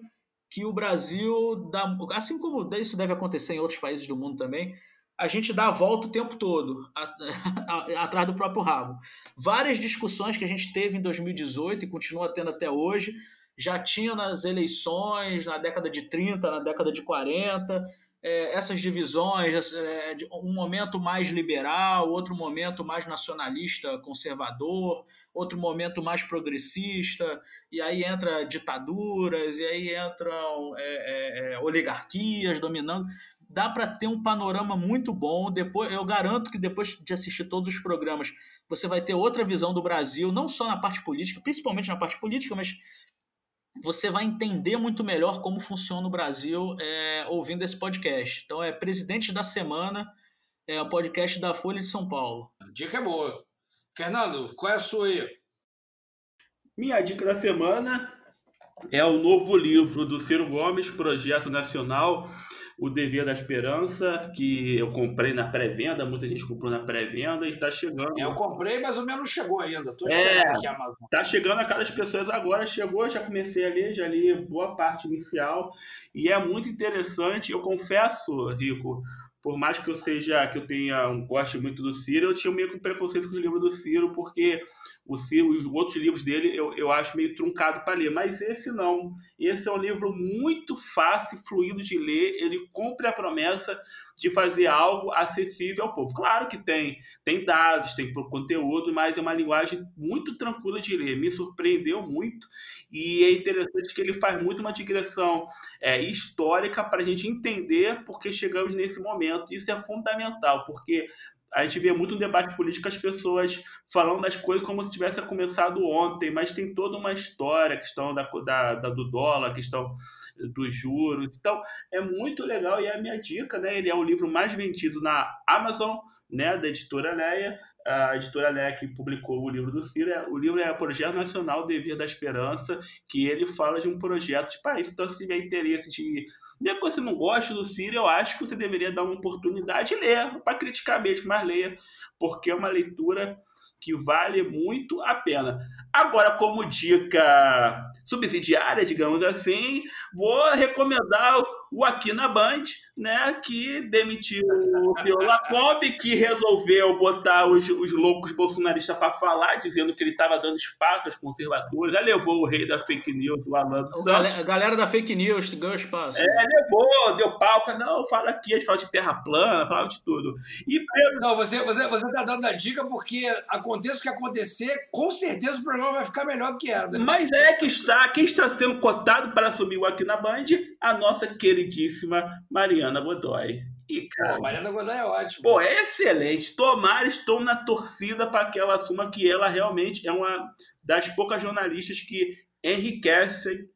que o Brasil, dá, assim como isso deve acontecer em outros países do mundo também, a gente dá a volta o tempo todo <laughs> atrás do próprio rabo. Várias discussões que a gente teve em 2018 e continua tendo até hoje, já tinham nas eleições, na década de 30, na década de 40, é, essas divisões, é, um momento mais liberal, outro momento mais nacionalista, conservador, outro momento mais progressista, e aí entra ditaduras, e aí entram é, é, é oligarquias dominando dá para ter um panorama muito bom. Depois, eu garanto que depois de assistir todos os programas, você vai ter outra visão do Brasil, não só na parte política, principalmente na parte política, mas você vai entender muito melhor como funciona o Brasil é, ouvindo esse podcast. Então é Presidente da Semana, é o podcast da Folha de São Paulo. Dica é boa. Fernando, qual é a sua aí? Minha dica da semana é o novo livro do Ciro Gomes, Projeto Nacional o Dever da Esperança, que eu comprei na pré-venda, muita gente comprou na pré-venda e está chegando. Eu comprei, mas o meu não chegou ainda. Estou esperando é, aqui a Amazon. Tá chegando a cada pessoas agora, chegou, já comecei a ler, já li boa parte inicial e é muito interessante. Eu confesso, Rico, por mais que eu seja, que eu tenha um goste muito do Ciro, eu tinha meio que um preconceito com o livro do Ciro, porque o os outros livros dele eu, eu acho meio truncado para ler, mas esse não. Esse é um livro muito fácil, fluido de ler, ele cumpre a promessa de fazer algo acessível ao povo. Claro que tem, tem dados, tem conteúdo, mas é uma linguagem muito tranquila de ler. Me surpreendeu muito e é interessante que ele faz muito uma digressão é, histórica para a gente entender por que chegamos nesse momento. Isso é fundamental, porque a gente vê muito no debate político as pessoas falando das coisas como se tivesse começado ontem, mas tem toda uma história, a questão da, da, da, do dólar, a questão dos juros. Então, é muito legal e é a minha dica, né? Ele é o livro mais vendido na Amazon, né, da editora Leia. A editora Leia que publicou o livro do Ciro, é, o livro é o Projeto Nacional Devir da Esperança, que ele fala de um projeto de país. Então, se tiver interesse de mesmo que você não goste do Ciro, eu acho que você deveria dar uma oportunidade e ler, para criticar mesmo, mas leia, porque é uma leitura que vale muito a pena. Agora, como dica subsidiária, digamos assim, vou recomendar o Aqui na Band, né, que demitiu o Theo Lacombe, que resolveu botar os, os loucos bolsonaristas para falar, dizendo que ele estava dando espaço aos conservadores. Aí levou o rei da fake news, o Alan dos Santos. A galera da fake news ganhou espaço. É, levou, deu palco. Não, fala aqui, a gente fala de terra plana, fala de tudo. E Pedro... Não, você, você, você tá dando a dica porque aconteça o que acontecer, com certeza o programa vai ficar melhor do que era. Né? Mas é que está, quem está sendo cotado para assumir o Aqui na Band, a nossa queridíssima Mariana Godoy. E, cara, pô, Mariana Godoy é ótimo. Pô, é excelente. Tomara, estou na torcida para que ela assuma que ela realmente é uma das poucas jornalistas que enriquecem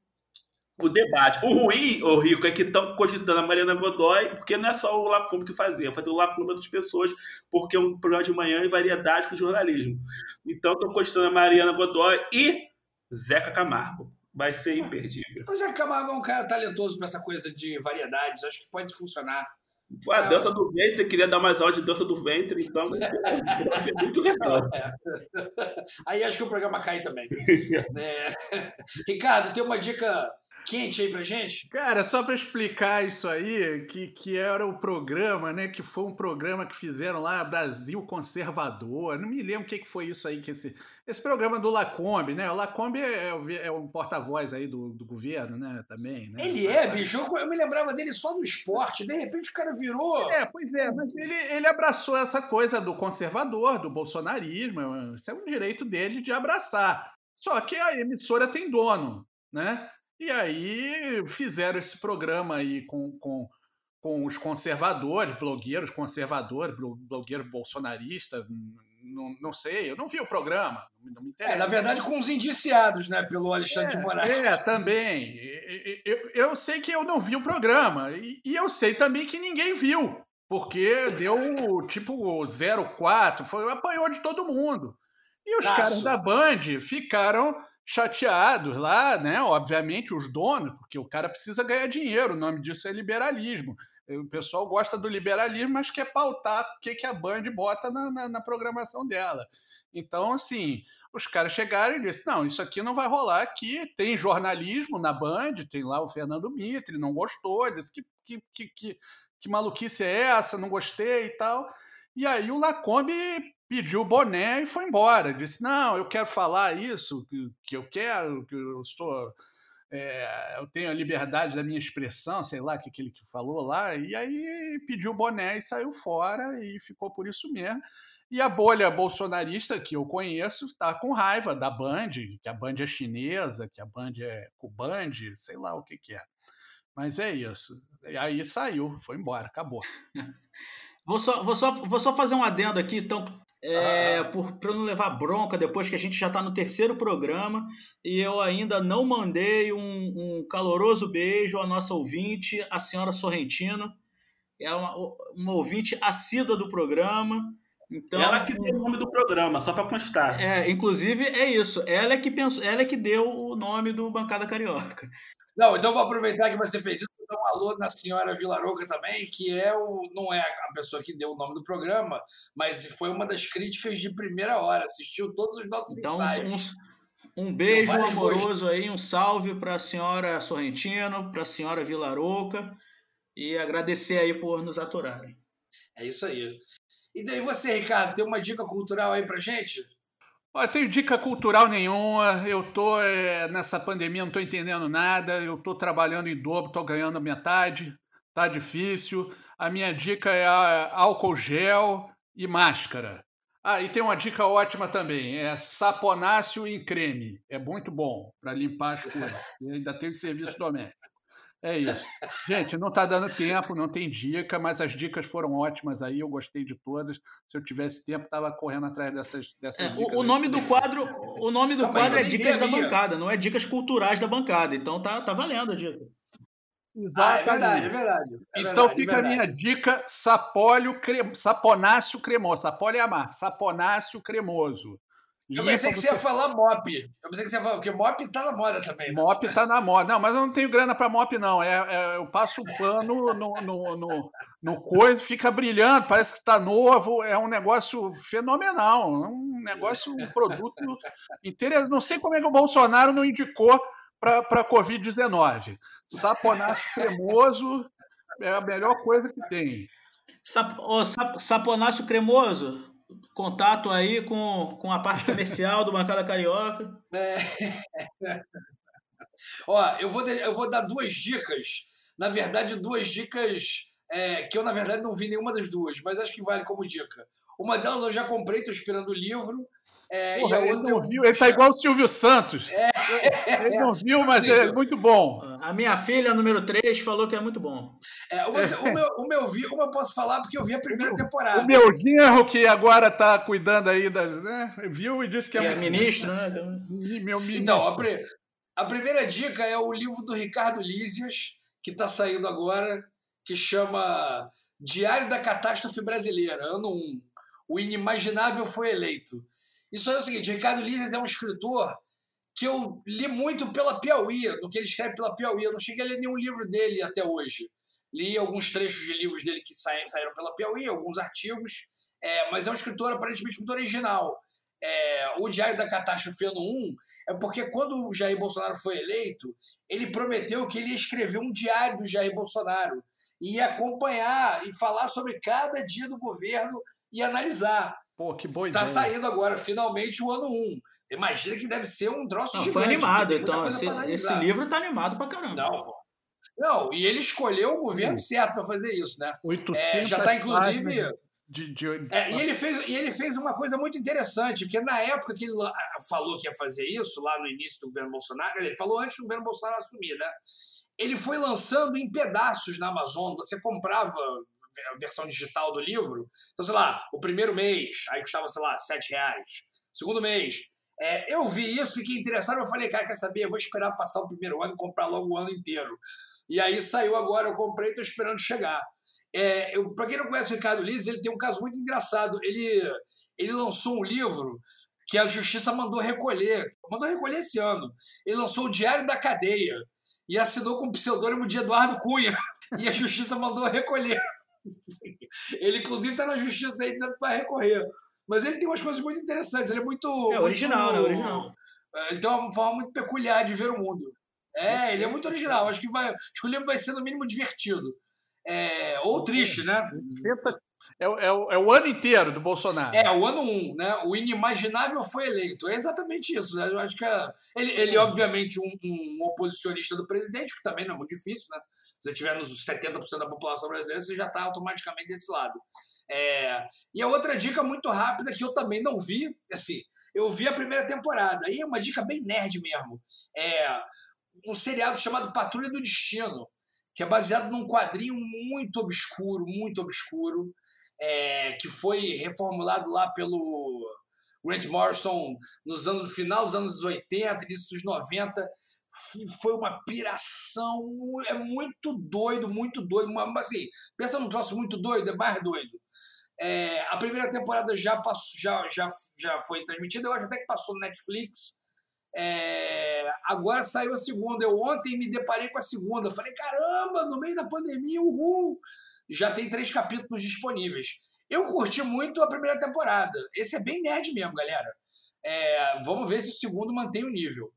o debate. O ruim, o Rico, é que estão cogitando a Mariana Godoy, porque não é só o Lacombe que fazia, fazer o Lacombe das pessoas, porque é um programa de manhã e variedade com jornalismo. Então, estão cogitando a Mariana Godoy e Zeca Camargo. Vai ser imperdível. O Zeca Camargo é um cara talentoso para essa coisa de variedades, acho que pode funcionar. A é, dança do ventre, queria dar mais áudio de dança do ventre, então vai ser muito legal. É. Aí acho que o programa cai também. <laughs> É. Ricardo, tem uma dica quente aí pra gente? Cara, só para explicar isso aí, que, que era o programa, né? Que foi um programa que fizeram lá, Brasil Conservador. Não me lembro o que, que foi isso aí, que esse, esse programa do Lacombe, né? O Lacombe é, é um porta-voz aí do, do governo, né? Também, né? Ele é, bicho. Eu me lembrava dele só no esporte. De repente o cara virou. É, pois é, mas ele, ele abraçou essa coisa do conservador, do bolsonarismo. Isso é um direito dele de abraçar. Só que a emissora tem dono, né? E aí fizeram esse programa aí com, com, com os conservadores, blogueiros conservadores, blogueiro bolsonarista, não, não sei, eu não vi o programa, não me interessa. É, na verdade, com os indiciados, né, pelo Alexandre é, de Moraes. É, também. Eu, eu, sei que eu não vi o programa, e, e, eu sei também que ninguém viu, porque deu tipo 04, foi, apanhou de todo mundo. E os Taço. caras da Band ficaram chateados lá, né? Obviamente, os donos, porque o cara precisa ganhar dinheiro, o nome disso é liberalismo. O pessoal gosta do liberalismo, mas quer pautar o que, que a Band bota na, na, na programação dela. Então, assim, os caras chegaram e disseram: não, isso aqui não vai rolar aqui. Tem jornalismo na Band, tem lá o Fernando Mitre, não gostou, disse que, que, que, que, que maluquice é essa, não gostei e tal. E aí o Lacombe pediu o boné e foi embora. Disse: Não, eu quero falar isso, que, que eu quero, que eu sou. É, eu tenho a liberdade da minha expressão, sei lá que, que ele falou lá, e aí pediu o boné e saiu fora e ficou por isso mesmo. E a bolha bolsonarista que eu conheço está com raiva da Band, que a Band é chinesa, que a Band é cuband, sei lá o que, que é. Mas é isso. E aí saiu, foi embora, acabou. <laughs> Vou só, vou, só, vou só fazer um adendo aqui, então, é, para não levar bronca depois que a gente já está no terceiro programa e eu ainda não mandei um, um, caloroso beijo à nossa ouvinte, a senhora Sorrentino. É uma, uma ouvinte assídua do programa. Então, ela que deu o nome do programa, só para constar. É, inclusive é isso. Ela é que pensou, ela é que deu o nome do Bancada Carioca. Não, então vou aproveitar que você fez isso alô na senhora Vilaroca também, que é o, não é a pessoa que deu o nome do programa, mas foi uma das críticas de primeira hora, assistiu todos os nossos então, ensaios. Um, um beijo amoroso aí, um salve para a senhora Sorrentino, para a senhora Vilaroca e agradecer aí por nos aturarem. É isso aí. E daí você, Ricardo, tem uma dica cultural aí para gente? Olha, tenho dica cultural nenhuma. Eu tô é, nessa pandemia, não tô entendendo nada. Eu tô trabalhando em dobro, tô ganhando metade. Tá difícil. A minha dica é álcool gel e máscara. Ah, e tem uma dica ótima também, é saponáceo em creme. É muito bom para limpar as coisas. <laughs> E ainda tem o serviço doméstico. É isso. Gente, não está dando tempo, não tem dica, mas as dicas foram ótimas aí, eu gostei de todas. Se eu tivesse tempo, estava correndo atrás dessas, dessas é, dicas. O, nome do quadro, o nome do quadro é Dicas da Bancada, não é Dicas Culturais da Bancada. Então tá, tá valendo a dica. Exatamente. Ah, é verdade, é verdade. É então verdade, fica é a minha dica: sapólio crem... saponáceo cremoso. Sapólio é a marca, saponáceo cremoso. Eu pensei que você ia falar mop. Eu pensei que você ia falar, porque mop tá na moda também. Né? Mop tá na moda. Não, mas eu não tenho grana para mop, não. É, é, eu passo o pano no, no, no, no coisa, fica brilhando, parece que tá novo. É um negócio fenomenal. É um negócio, um produto interessante. Não sei como é que o Bolsonaro não indicou para a Covid-19. Saponaço cremoso é a melhor coisa que tem. Sap, oh, sap, saponaço cremoso, contato aí com, com a parte comercial do Bancada Carioca. <laughs> É. Ó, eu vou, eu vou dar duas dicas. Na verdade, duas dicas é, que eu, na verdade, não vi nenhuma das duas, mas acho que vale como dica. Uma delas eu já comprei, estou esperando o livro. É, Porra, ele não viu, ele tá igual o Silvio Santos. É. Ele não viu, mas Sim, é muito bom. A minha filha, número 3, falou que é muito bom. É, o, meu, o meu vi, uma eu posso falar porque eu vi a primeira temporada. O meu genro, que agora está cuidando aí, da, né, viu e disse que é, é ministro, né? Meu ministro. Então, a, pre, a primeira dica é o livro do Ricardo Lízias, que está saindo agora, que chama Diário da Catástrofe Brasileira, ano 1. O inimaginável foi eleito. Isso é o seguinte: Ricardo Lízias é um escritor que eu li muito pela Piauí, no que ele escreve pela Piauí. Eu não cheguei a ler nenhum livro dele até hoje. Li alguns trechos de livros dele que saíram pela Piauí, alguns artigos, é, mas é um escritor aparentemente muito original. É, o Diário da Catástrofe Ano 1 é porque quando o Jair Bolsonaro foi eleito, ele prometeu que ele ia escrever um diário do Jair Bolsonaro e acompanhar e falar sobre cada dia do governo e analisar. Pô, que boa tá ideia. Tá saindo agora, finalmente, o ano 1. Imagina que deve ser um troço não, gigante. Foi animado, então. Esse, esse, livro tá animado pra caramba. Não, pô. Não, e ele escolheu o governo certo para fazer isso, né? 800 é, já está inclusive. De, de... É, e, ele fez, e ele fez uma coisa muito interessante, porque na época que ele falou que ia fazer isso, lá no início do governo Bolsonaro, ele falou antes do governo Bolsonaro assumir, né? Ele foi lançando em pedaços na Amazon. Você comprava a versão digital do livro. Então, sei lá, o primeiro mês, aí custava, sei lá, sete reais. Segundo mês. É, eu vi isso, fiquei interessado, eu falei, cara, quer saber? Eu vou esperar passar o primeiro ano e comprar logo o ano inteiro. E aí saiu agora, eu comprei, estou esperando chegar. É, Para quem não conhece o Ricardo Liz, ele tem um caso muito engraçado. Ele, ele lançou um livro que a justiça mandou recolher. Mandou recolher esse ano. Ele lançou o Diário da Cadeia e assinou com o pseudônimo de Eduardo Cunha. <laughs> E a justiça mandou recolher. Ele, inclusive, está na justiça aí dizendo que vai recorrer. Mas ele tem umas coisas muito interessantes. Ele é muito. É original, muito, né? Original. É, ele tem uma forma muito peculiar de ver o mundo. É, ele é muito original. Acho que, vai, acho que o livro vai ser, no mínimo, divertido. É, ou triste, né? É, é, é, o ano inteiro do Bolsonaro. É, o ano um, né? O inimaginável foi eleito. É exatamente isso. Né? Eu acho que é, ele, ele é, obviamente, um, um, oposicionista do presidente, que também não é muito difícil, né? Se você tiver nos 70% da população brasileira, você já está automaticamente desse lado. É, e a outra dica muito rápida que eu também não vi, assim, eu vi a primeira temporada, aí é uma dica bem nerd mesmo. É um seriado chamado Patrulha do Destino, que é baseado num quadrinho muito obscuro, muito obscuro, é, que foi reformulado lá pelo Grant Morrison nos anos no final dos anos 80, início dos 90. Foi uma piração, é muito doido, muito doido. Mas assim, pensa num troço muito doido, é mais doido. É, a primeira temporada já, passou, já, já, já foi transmitida, eu acho até que passou no Netflix. É, agora saiu a segunda. Eu ontem me deparei com a segunda. Eu falei, caramba, no meio da pandemia, uhul! Já tem três capítulos disponíveis. Eu curti muito a primeira temporada. Esse é bem nerd mesmo, galera. É, vamos ver se o segundo mantém o nível.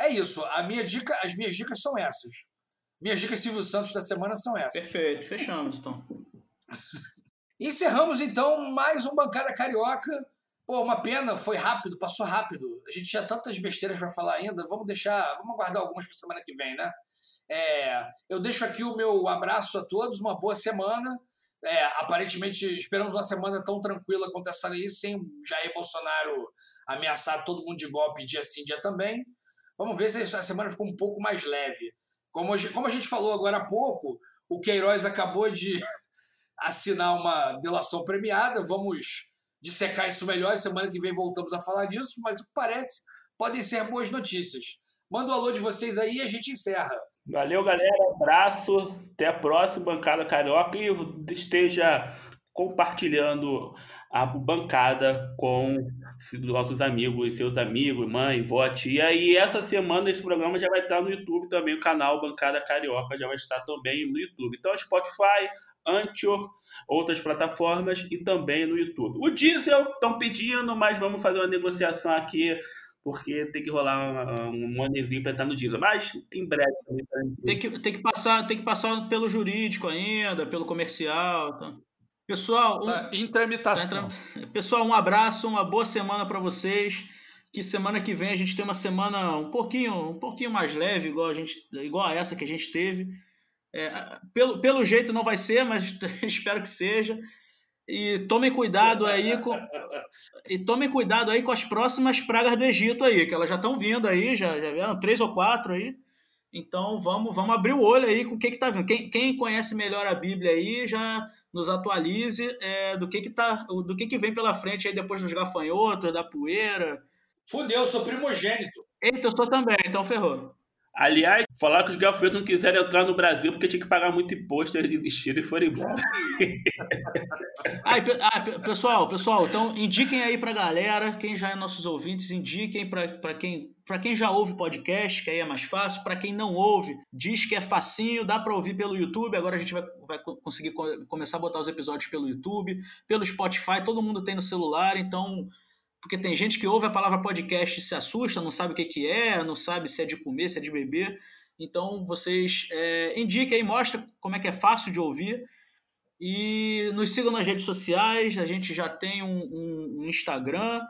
É isso. A minha dica, as minhas dicas são essas. Minhas dicas Silvio Santos da semana são essas. Perfeito, fechamos então. <laughs> Encerramos então mais um Bancada Carioca. Pô, uma pena, foi rápido, passou rápido. A gente tinha tantas besteiras para falar ainda. Vamos deixar, vamos guardar algumas para semana que vem, né? É, eu deixo aqui o meu abraço a todos, uma boa semana. É, aparentemente, esperamos uma semana tão tranquila quanto essa aí, sem Jair Bolsonaro ameaçar todo mundo de golpe dia sim, dia também. Vamos ver se a semana ficou um pouco mais leve. Como, como a gente falou agora há pouco, o Queiroz acabou de <laughs> assinar uma delação premiada. Vamos dissecar isso melhor. Semana que vem voltamos a falar disso, mas o que parece podem ser boas notícias. Manda o um alô de vocês aí e a gente encerra. Valeu, galera. Abraço. Até a próxima, Bancada Carioca. E esteja compartilhando a bancada com nossos amigos, seus amigos, mãe, vó, tia. E essa semana esse programa já vai estar no YouTube também, o canal Bancada Carioca já vai estar também no YouTube. Então, Spotify, Anchor, outras plataformas e também no YouTube. O diesel estão pedindo, mas vamos fazer uma negociação aqui porque tem que rolar um, um monezinho para entrar no diesel. Mas em breve também tá tem que, tem que passar Tem que passar pelo jurídico ainda, pelo comercial. Tá. Pessoal, um, tá em tramitação. Tá Pessoal, um abraço, uma boa semana para vocês. Que semana que vem a gente tem uma semana um pouquinho, um pouquinho mais leve, igual a gente, igual a essa que a gente teve. É, pelo, pelo jeito não vai ser, mas <laughs> espero que seja. E tomem cuidado aí com e tomem cuidado aí com as próximas pragas do Egito aí, que elas já estão vindo aí, já, já vieram três ou quatro aí. Então vamos, vamos abrir o olho aí com o que está vindo. Quem, quem conhece melhor a Bíblia aí já nos atualize é, do que que tá, do que que vem pela frente aí depois dos gafanhotos, da poeira. Fudeu, sou primogênito. Eita, eu sou também, então ferrou. Aliás, falar que os gafanhotos não quiseram entrar no Brasil porque tinha que pagar muito imposto, eles desistiram e foram embora. <laughs> Ai, ah, pessoal, pessoal, então indiquem aí pra galera, quem já é nossos ouvintes, indiquem para quem, pra quem já ouve podcast, que aí é mais fácil. Para quem não ouve, diz que é facinho, dá para ouvir pelo YouTube. Agora a gente vai, vai conseguir começar a botar os episódios pelo YouTube, pelo Spotify, todo mundo tem no celular, então porque tem gente que ouve a palavra podcast e se assusta, não sabe o que, que é, não sabe se é de comer, se é de beber. Então vocês é, indiquem aí, mostra como é que é fácil de ouvir. E nos sigam nas redes sociais, a gente já tem um, um, um Instagram,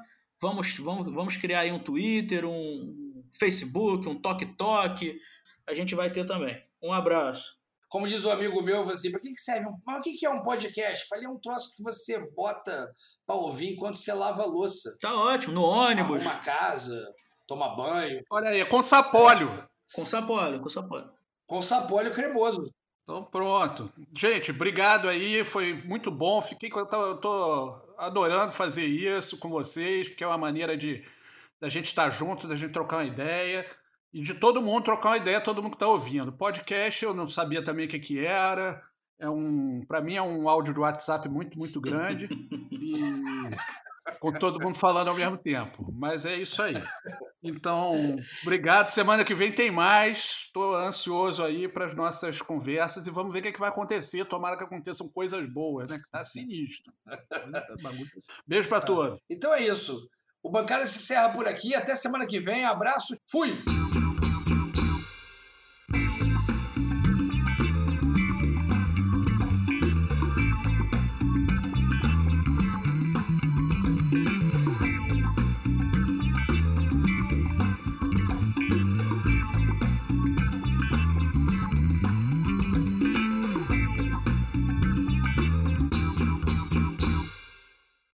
vamos, vamos, vamos criar aí um Twitter, um Facebook, um TokTok, a gente vai ter também. Um abraço. Como diz um amigo meu, assim, para que, que serve? Um, mas o que, que é um podcast? Falei, é um troço que você bota para ouvir enquanto você lava a louça. Tá ótimo, no ônibus. Arruma casa, toma banho. Olha aí, com sapólio. Com sapólio, com sapólio. Com sapólio cremoso. Então pronto. Gente, obrigado aí, foi muito bom. Fiquei, eu tô, eu tô adorando fazer isso com vocês, porque é uma maneira de da gente estar junto, da gente trocar uma ideia e de todo mundo trocar uma ideia, todo mundo que está ouvindo. Podcast eu não sabia também o que, que era. É um, para mim é um áudio do WhatsApp muito, muito grande e com todo mundo falando ao mesmo tempo. Mas é isso aí. Então, obrigado. Semana que vem tem mais. Estou ansioso aí para as nossas conversas e vamos ver o que, é que vai acontecer. Tomara que aconteçam coisas boas, né? Tá sinistro. Beijo para todos. Então é isso. O Bancada se encerra por aqui. Até semana que vem. Abraço. Fui!